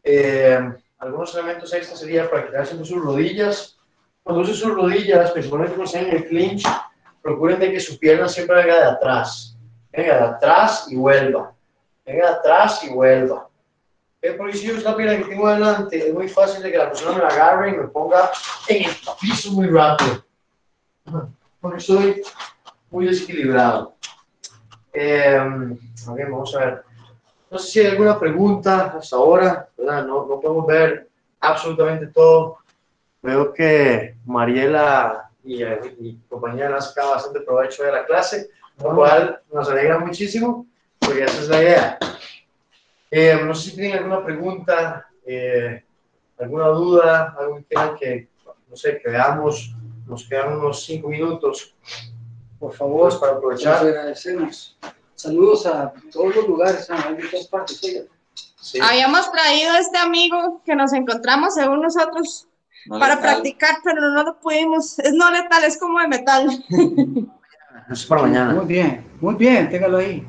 Eh, algunos elementos extra sería practicar siempre sus rodillas. Cuando usen sus rodillas, principalmente cuando estén en el clinch, procuren de que su pierna siempre venga de atrás. Venga de atrás y vuelva. Venga de atrás y vuelva. Eh, la pierna que tengo adelante, es muy fácil de que la persona me agarre y me ponga en el piso muy rápido. Porque soy muy desequilibrado. Eh, a ver, vamos a ver. No sé si hay alguna pregunta hasta ahora, ¿verdad? No, no podemos ver absolutamente todo. Veo que Mariela y, mi compañera han sacado bastante provecho de la clase, lo cual nos alegra muchísimo, porque esa es la idea. Eh, no sé si tienen alguna pregunta, eh, alguna duda, algo que quieran que, no sé, que veamos. Nos quedan unos cinco minutos. Por favor, para aprovechar. agradecemos. Saludos a todos los lugares, a todas partes. Sí. Habíamos traído a este amigo que nos encontramos según nosotros no para letal. practicar, pero no lo pudimos. Es no letal, es como de metal. es para mañana. Muy bien, muy bien, téngalo ahí.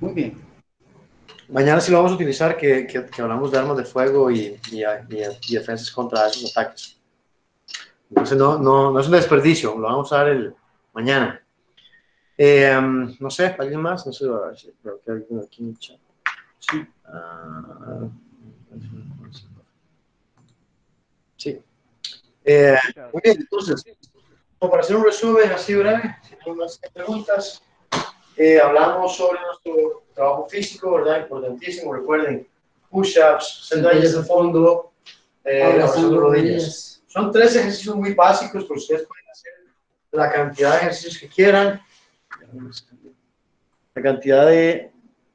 Muy bien. Mañana sí lo vamos a utilizar, que, que, que hablamos de armas de fuego y, y, y, y, defensas contra esos ataques. Entonces no, no, no es un desperdicio, lo vamos a dar el mañana. Eh, no sé, ¿alguien más? No sé, creo que alguien aquí en el chat. Sí. Uh, sí. Eh, muy bien, entonces, para hacer un resumen así breve, si hay más preguntas, eh, hablamos sobre nuestro trabajo físico, ¿verdad? Importantísimo, recuerden, push-ups, sentadillas de fondo, eh, rodillas. rodillas. Son tres ejercicios muy básicos, pero ustedes pueden hacer la cantidad de ejercicios que quieran la cantidad de,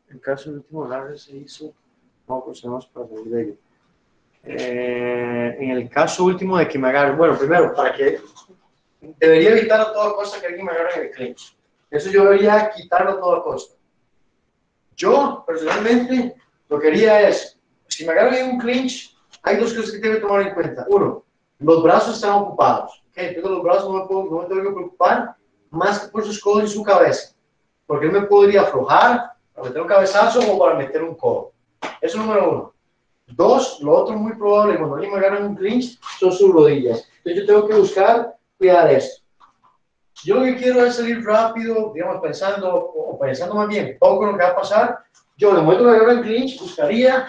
en caso del último largo se hizo, no, procedemos para salir de ello. Eh, en el caso último de que me agarre, bueno, primero, para que debería evitar a toda costa que alguien me agarre en el clinch. Eso yo debería quitarlo a toda costa. Yo, personalmente, lo que haría es, si me agarran un clinch, hay dos cosas que tengo que tomar en cuenta. Uno, los brazos están ocupados. ¿okay? Entonces los brazos no me, puedo, no tengo que preocupar más que por sus codos y su cabeza. Porque él me podría aflojar para meter un cabezazo o para meter un codo. Eso es número uno. Dos, lo otro muy probable cuando alguien me agarra un clinch son sus rodillas. Entonces yo tengo que buscar cuidar esto. Yo lo que quiero es salir rápido, digamos, pensando, o pensando más bien, poco lo que va a pasar. Yo, de momento que agarro en clinch, buscaría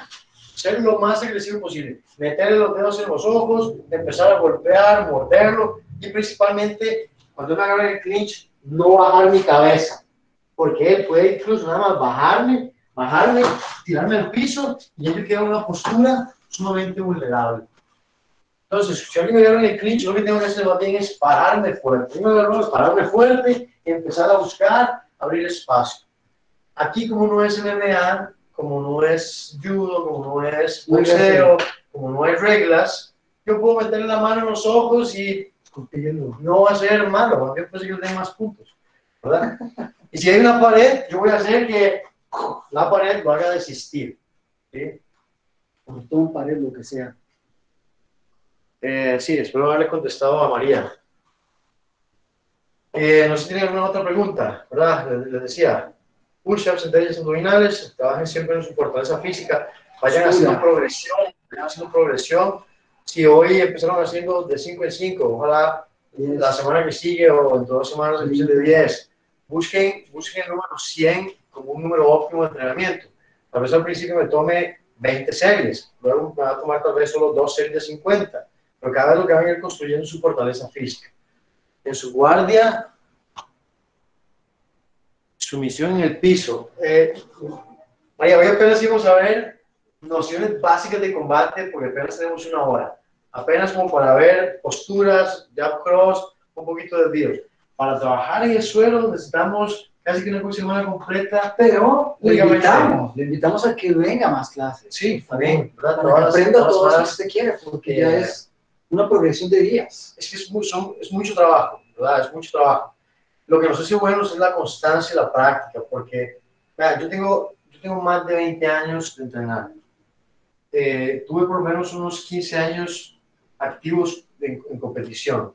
ser lo más agresivo posible. Meterle los dedos en los ojos, empezar a golpear, morderlo y principalmente cuando me agarra el clinch, no bajar mi cabeza, porque él puede incluso nada más bajarme, bajarme, tirarme al piso y yo quedo en una postura sumamente vulnerable. Entonces, si alguien me agarra en el clinch, lo que tengo que hacer más bien es pararme fuerte. Yo me es pararme fuerte y empezar a buscar abrir espacio. Aquí, como no es MMA, como no es judo, como no es boxeo, como no hay reglas, yo puedo meterle la mano en los ojos y no va a ser malo, porque pues yo tengo más puntos, ¿verdad? Y si hay una pared, yo voy a hacer que la pared lo haga desistir, ¿sí? Portón, pared, lo que sea. Eh, sí, espero haberle contestado a María. Eh, no sé si tienen alguna otra pregunta, ¿verdad? Les, les decía, push-ups, sentadillas abdominales, trabajen siempre en su fortaleza física, vayan haciendo progresión, vayan haciendo progresión, si hoy empezaron haciendo de 5 en 5, ojalá la semana que sigue o en dos semanas empiecen de 10. Busquen, busquen el número 100 como un número óptimo de entrenamiento. Tal vez al principio me tome 20 series, luego me va a tomar tal vez solo dos series de 50, pero cada vez lo que van a ir construyendo su fortaleza física. En su guardia, Sumisión en el piso. Eh, María, hoy apenas íbamos a ver nociones básicas de combate porque apenas tenemos una hora. Apenas como para ver posturas, jab cross, un poquito de virus. Para trabajar en el suelo necesitamos casi que una semana completa. Pero le invitamos, le invitamos a que venga más clases. Sí, está bien. aprenda todo lo que usted quiere, porque Eh, ya es una progresión de días. es que es, muy- es mucho trabajo, ¿verdad? Es mucho trabajo. Lo que nos hace buenos es la constancia y la práctica, porque, vean, yo tengo, yo tengo más de 20 años de entrenar. Eh, tuve por lo menos unos 15 años activos en, en competición.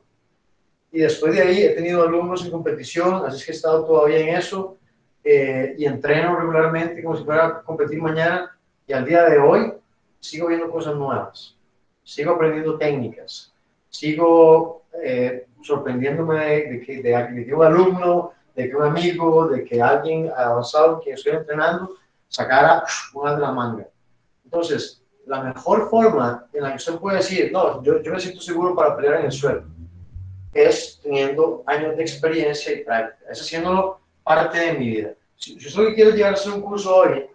Y después de ahí he tenido alumnos en competición, así es que he estado todavía en eso. eh, y entreno regularmente como si fuera a competir mañana. Y al día de hoy sigo viendo cosas nuevas. Sigo aprendiendo técnicas sigo eh, sorprendiéndome de, que, de, de que un alumno, de que un amigo, de que alguien avanzado que estoy entrenando sacara una de la manga. Entonces, la mejor forma en la que usted puede decir, no, yo, yo me siento seguro para pelear en el suelo, es teniendo años de experiencia y práctica, es haciéndolo parte de mi vida. Si, si yo quiero llegar a hacer un curso hoy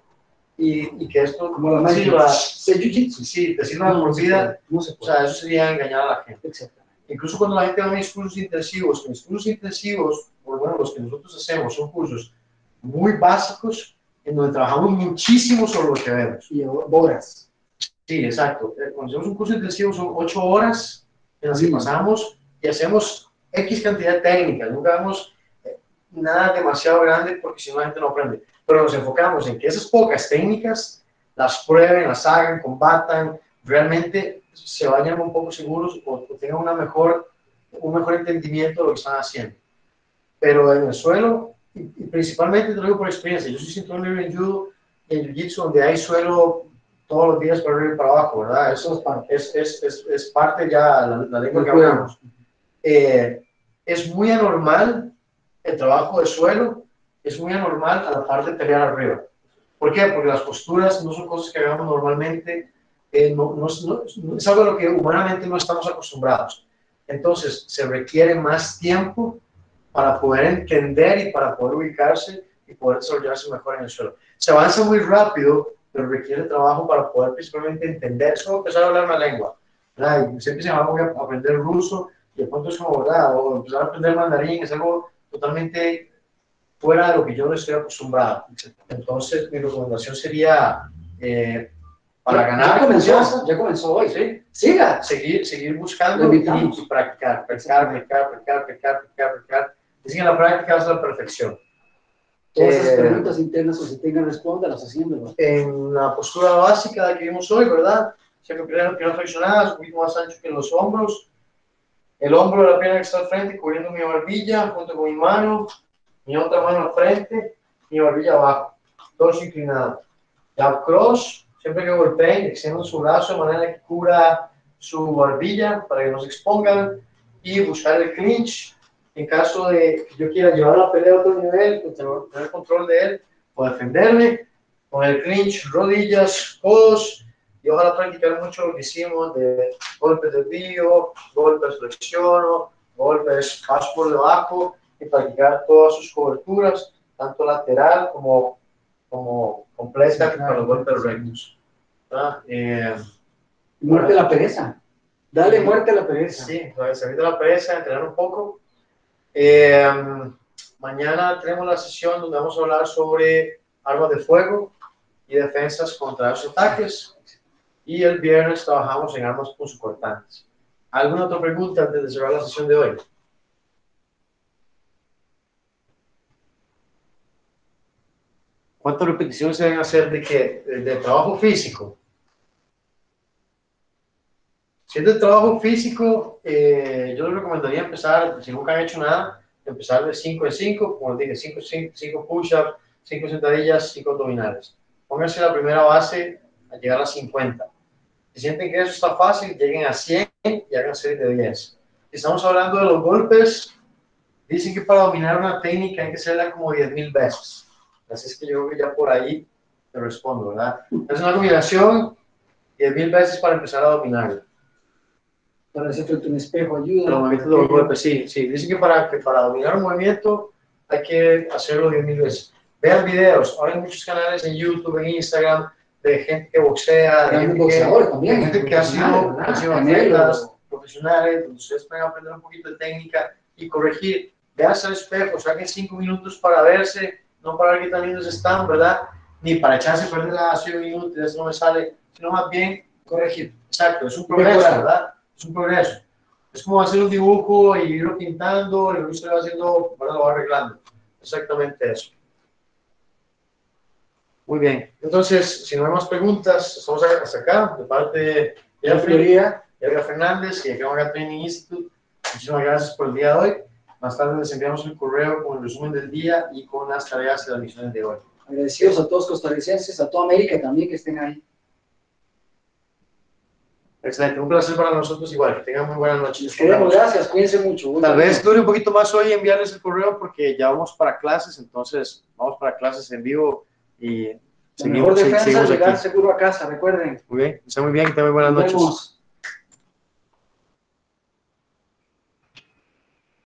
y, y que esto Como la sirva, jiu-jitsu. sí, te sirva por se vida, No se o puede. sea, eso sería engañar a la gente. Exactamente. Incluso cuando la gente va a mis cursos intensivos, mis cursos intensivos, por bueno, los que nosotros hacemos son cursos muy básicos en donde trabajamos muchísimo sobre lo que vemos. Y horas. Sí, exacto. Eh, Cuando hacemos un curso intensivo son ocho horas en las que Sí. pasamos y hacemos X cantidad de técnicas. Nunca vemos nada demasiado grande porque si no la gente no aprende. Pero nos enfocamos en que esas pocas técnicas las prueben, las hagan, combatan, realmente se vayan un poco seguros o, o tengan una mejor, un mejor entendimiento de lo que están haciendo. Pero en el suelo, y, y principalmente te lo digo por experiencia, yo soy cinturón libre en judo en jiu-jitsu donde hay suelo todos los días para arriba y para abajo, ¿verdad? Eso es es, es, es, parte ya la, la lengua que hablamos. Eh, es muy anormal el trabajo de suelo, es muy anormal a la parte de pelear arriba. ¿Por qué? Porque las posturas no son cosas que hagamos normalmente, eh, no, no, no- es algo a lo que humanamente no estamos acostumbrados. Entonces, se requiere más tiempo para poder entender y para poder ubicarse y poder desarrollarse mejor en el suelo. Se avanza muy rápido, pero requiere trabajo para poder principalmente entender. Es como empezar a hablar una lengua. ¿verdad? Y usted empieza a voy a aprender ruso y de pronto es como, ¿verdad? O empezar a aprender mandarín es algo totalmente fuera de lo que yo no estoy acostumbrado. Entonces, mi recomendación sería, eh, para ganar Ya comenzó, ya comenzó hoy. ¿sí? Siga. seguir, seguir buscando y, y practicar, practicar, practicar, practicar, practicar, practicar. Dicen que la práctica es la perfección. Todas esas Eh, preguntas internas que se tengan, respóndalas haciéndolo. En la postura básica que vimos hoy, ¿verdad? Siempre piernas, piernas flexionadas, un poquito más ancho que los hombros. El hombro de la pierna que está al frente cubriendo mi barbilla junto con mi mano, mi otra mano al frente, mi barbilla abajo, torso inclinado. Jab cross, siempre que golpeen, extiendan su brazo de manera que cubra su barbilla para que no se expongan y buscar el clinch. En caso de que yo quiera llevar la pelea a otro nivel, pues, tener control de él o defenderme, con el clinch, rodillas, codos, y ojalá practicar mucho lo que hicimos de golpes de desvío, golpes flexiono, golpes paso por debajo, y practicar todas sus coberturas, tanto lateral como, como completa, Sí, claro. con los golpes rectos. ¿verdad? Eh, Muerte a la pereza. Dale muerte a la pereza. Sí, salir de la pereza, entrenar un poco. Eh, mañana tenemos la sesión donde vamos a hablar sobre armas de fuego y defensas contra esos ataques. Y el viernes trabajamos en armas punzocortantes. ¿Alguna otra pregunta antes de cerrar la sesión de hoy? ¿Cuántas repeticiones se deben hacer de qué? De, trabajo físico. Si es de trabajo físico, eh, yo les recomendaría empezar, si nunca han hecho nada, empezar de 5 en 5, como les dije, 5 push-ups, 5 sentadillas, 5 abdominales. Pónganse la primera base a llegar a 50. Si sienten que eso está fácil, lleguen a 100 y hagan series de 10. Si estamos hablando de los golpes, dicen que para dominar una técnica hay que hacerla como 10.000 veces. Así es que yo creo que ya por ahí te respondo, ¿verdad? Es una combinación 10.000 veces para empezar a dominarla. Para hacer un espejo ayuda. Los movimientos de los golpes, sí, sí. Dicen que para, que para dominar un movimiento hay que hacerlo 10 mil veces. Vean videos, ahora hay muchos canales en YouTube, en Instagram, de gente que boxea, de gente que, boxeadores también, gente que ha sido, que ha sido atletas profesionales, donde ustedes pueden aprender un poquito de técnica y corregir. Veanse al espejo, saquen 5 minutos para verse, no para ver qué tan lindos están, ¿verdad? Ni para echarse a perder a 100 minutos, eso no me sale, sino más bien corregir. Exacto, es un progreso. ¿verdad? Es un progreso. Es como hacer un dibujo y irlo pintando, y luego usted va haciendo, ¿verdad? Lo va arreglando. Exactamente eso. Muy bien. Entonces, si no hay más preguntas, estamos hasta acá, de parte de Jeffrey, Edgar Fernández y Acá Training Institute. Muchísimas gracias por el día de hoy. Más tarde les enviamos el correo con el resumen del día y con las tareas y las misiones de hoy. agradecidos a todos costarricenses, a toda América también que estén ahí. Excelente, un placer para nosotros igual. Que tengan muy buenas noches. Les queremos, gracias, cuídense mucho. Tal vez dure un poquito más hoy enviarles el correo porque ya vamos para clases, entonces vamos para clases en vivo y La mejor seguimos, defensa seguimos llegar aquí. seguro a casa, recuerden. Muy bien, está muy bien, que tengan muy buenas Nos noches. vemos.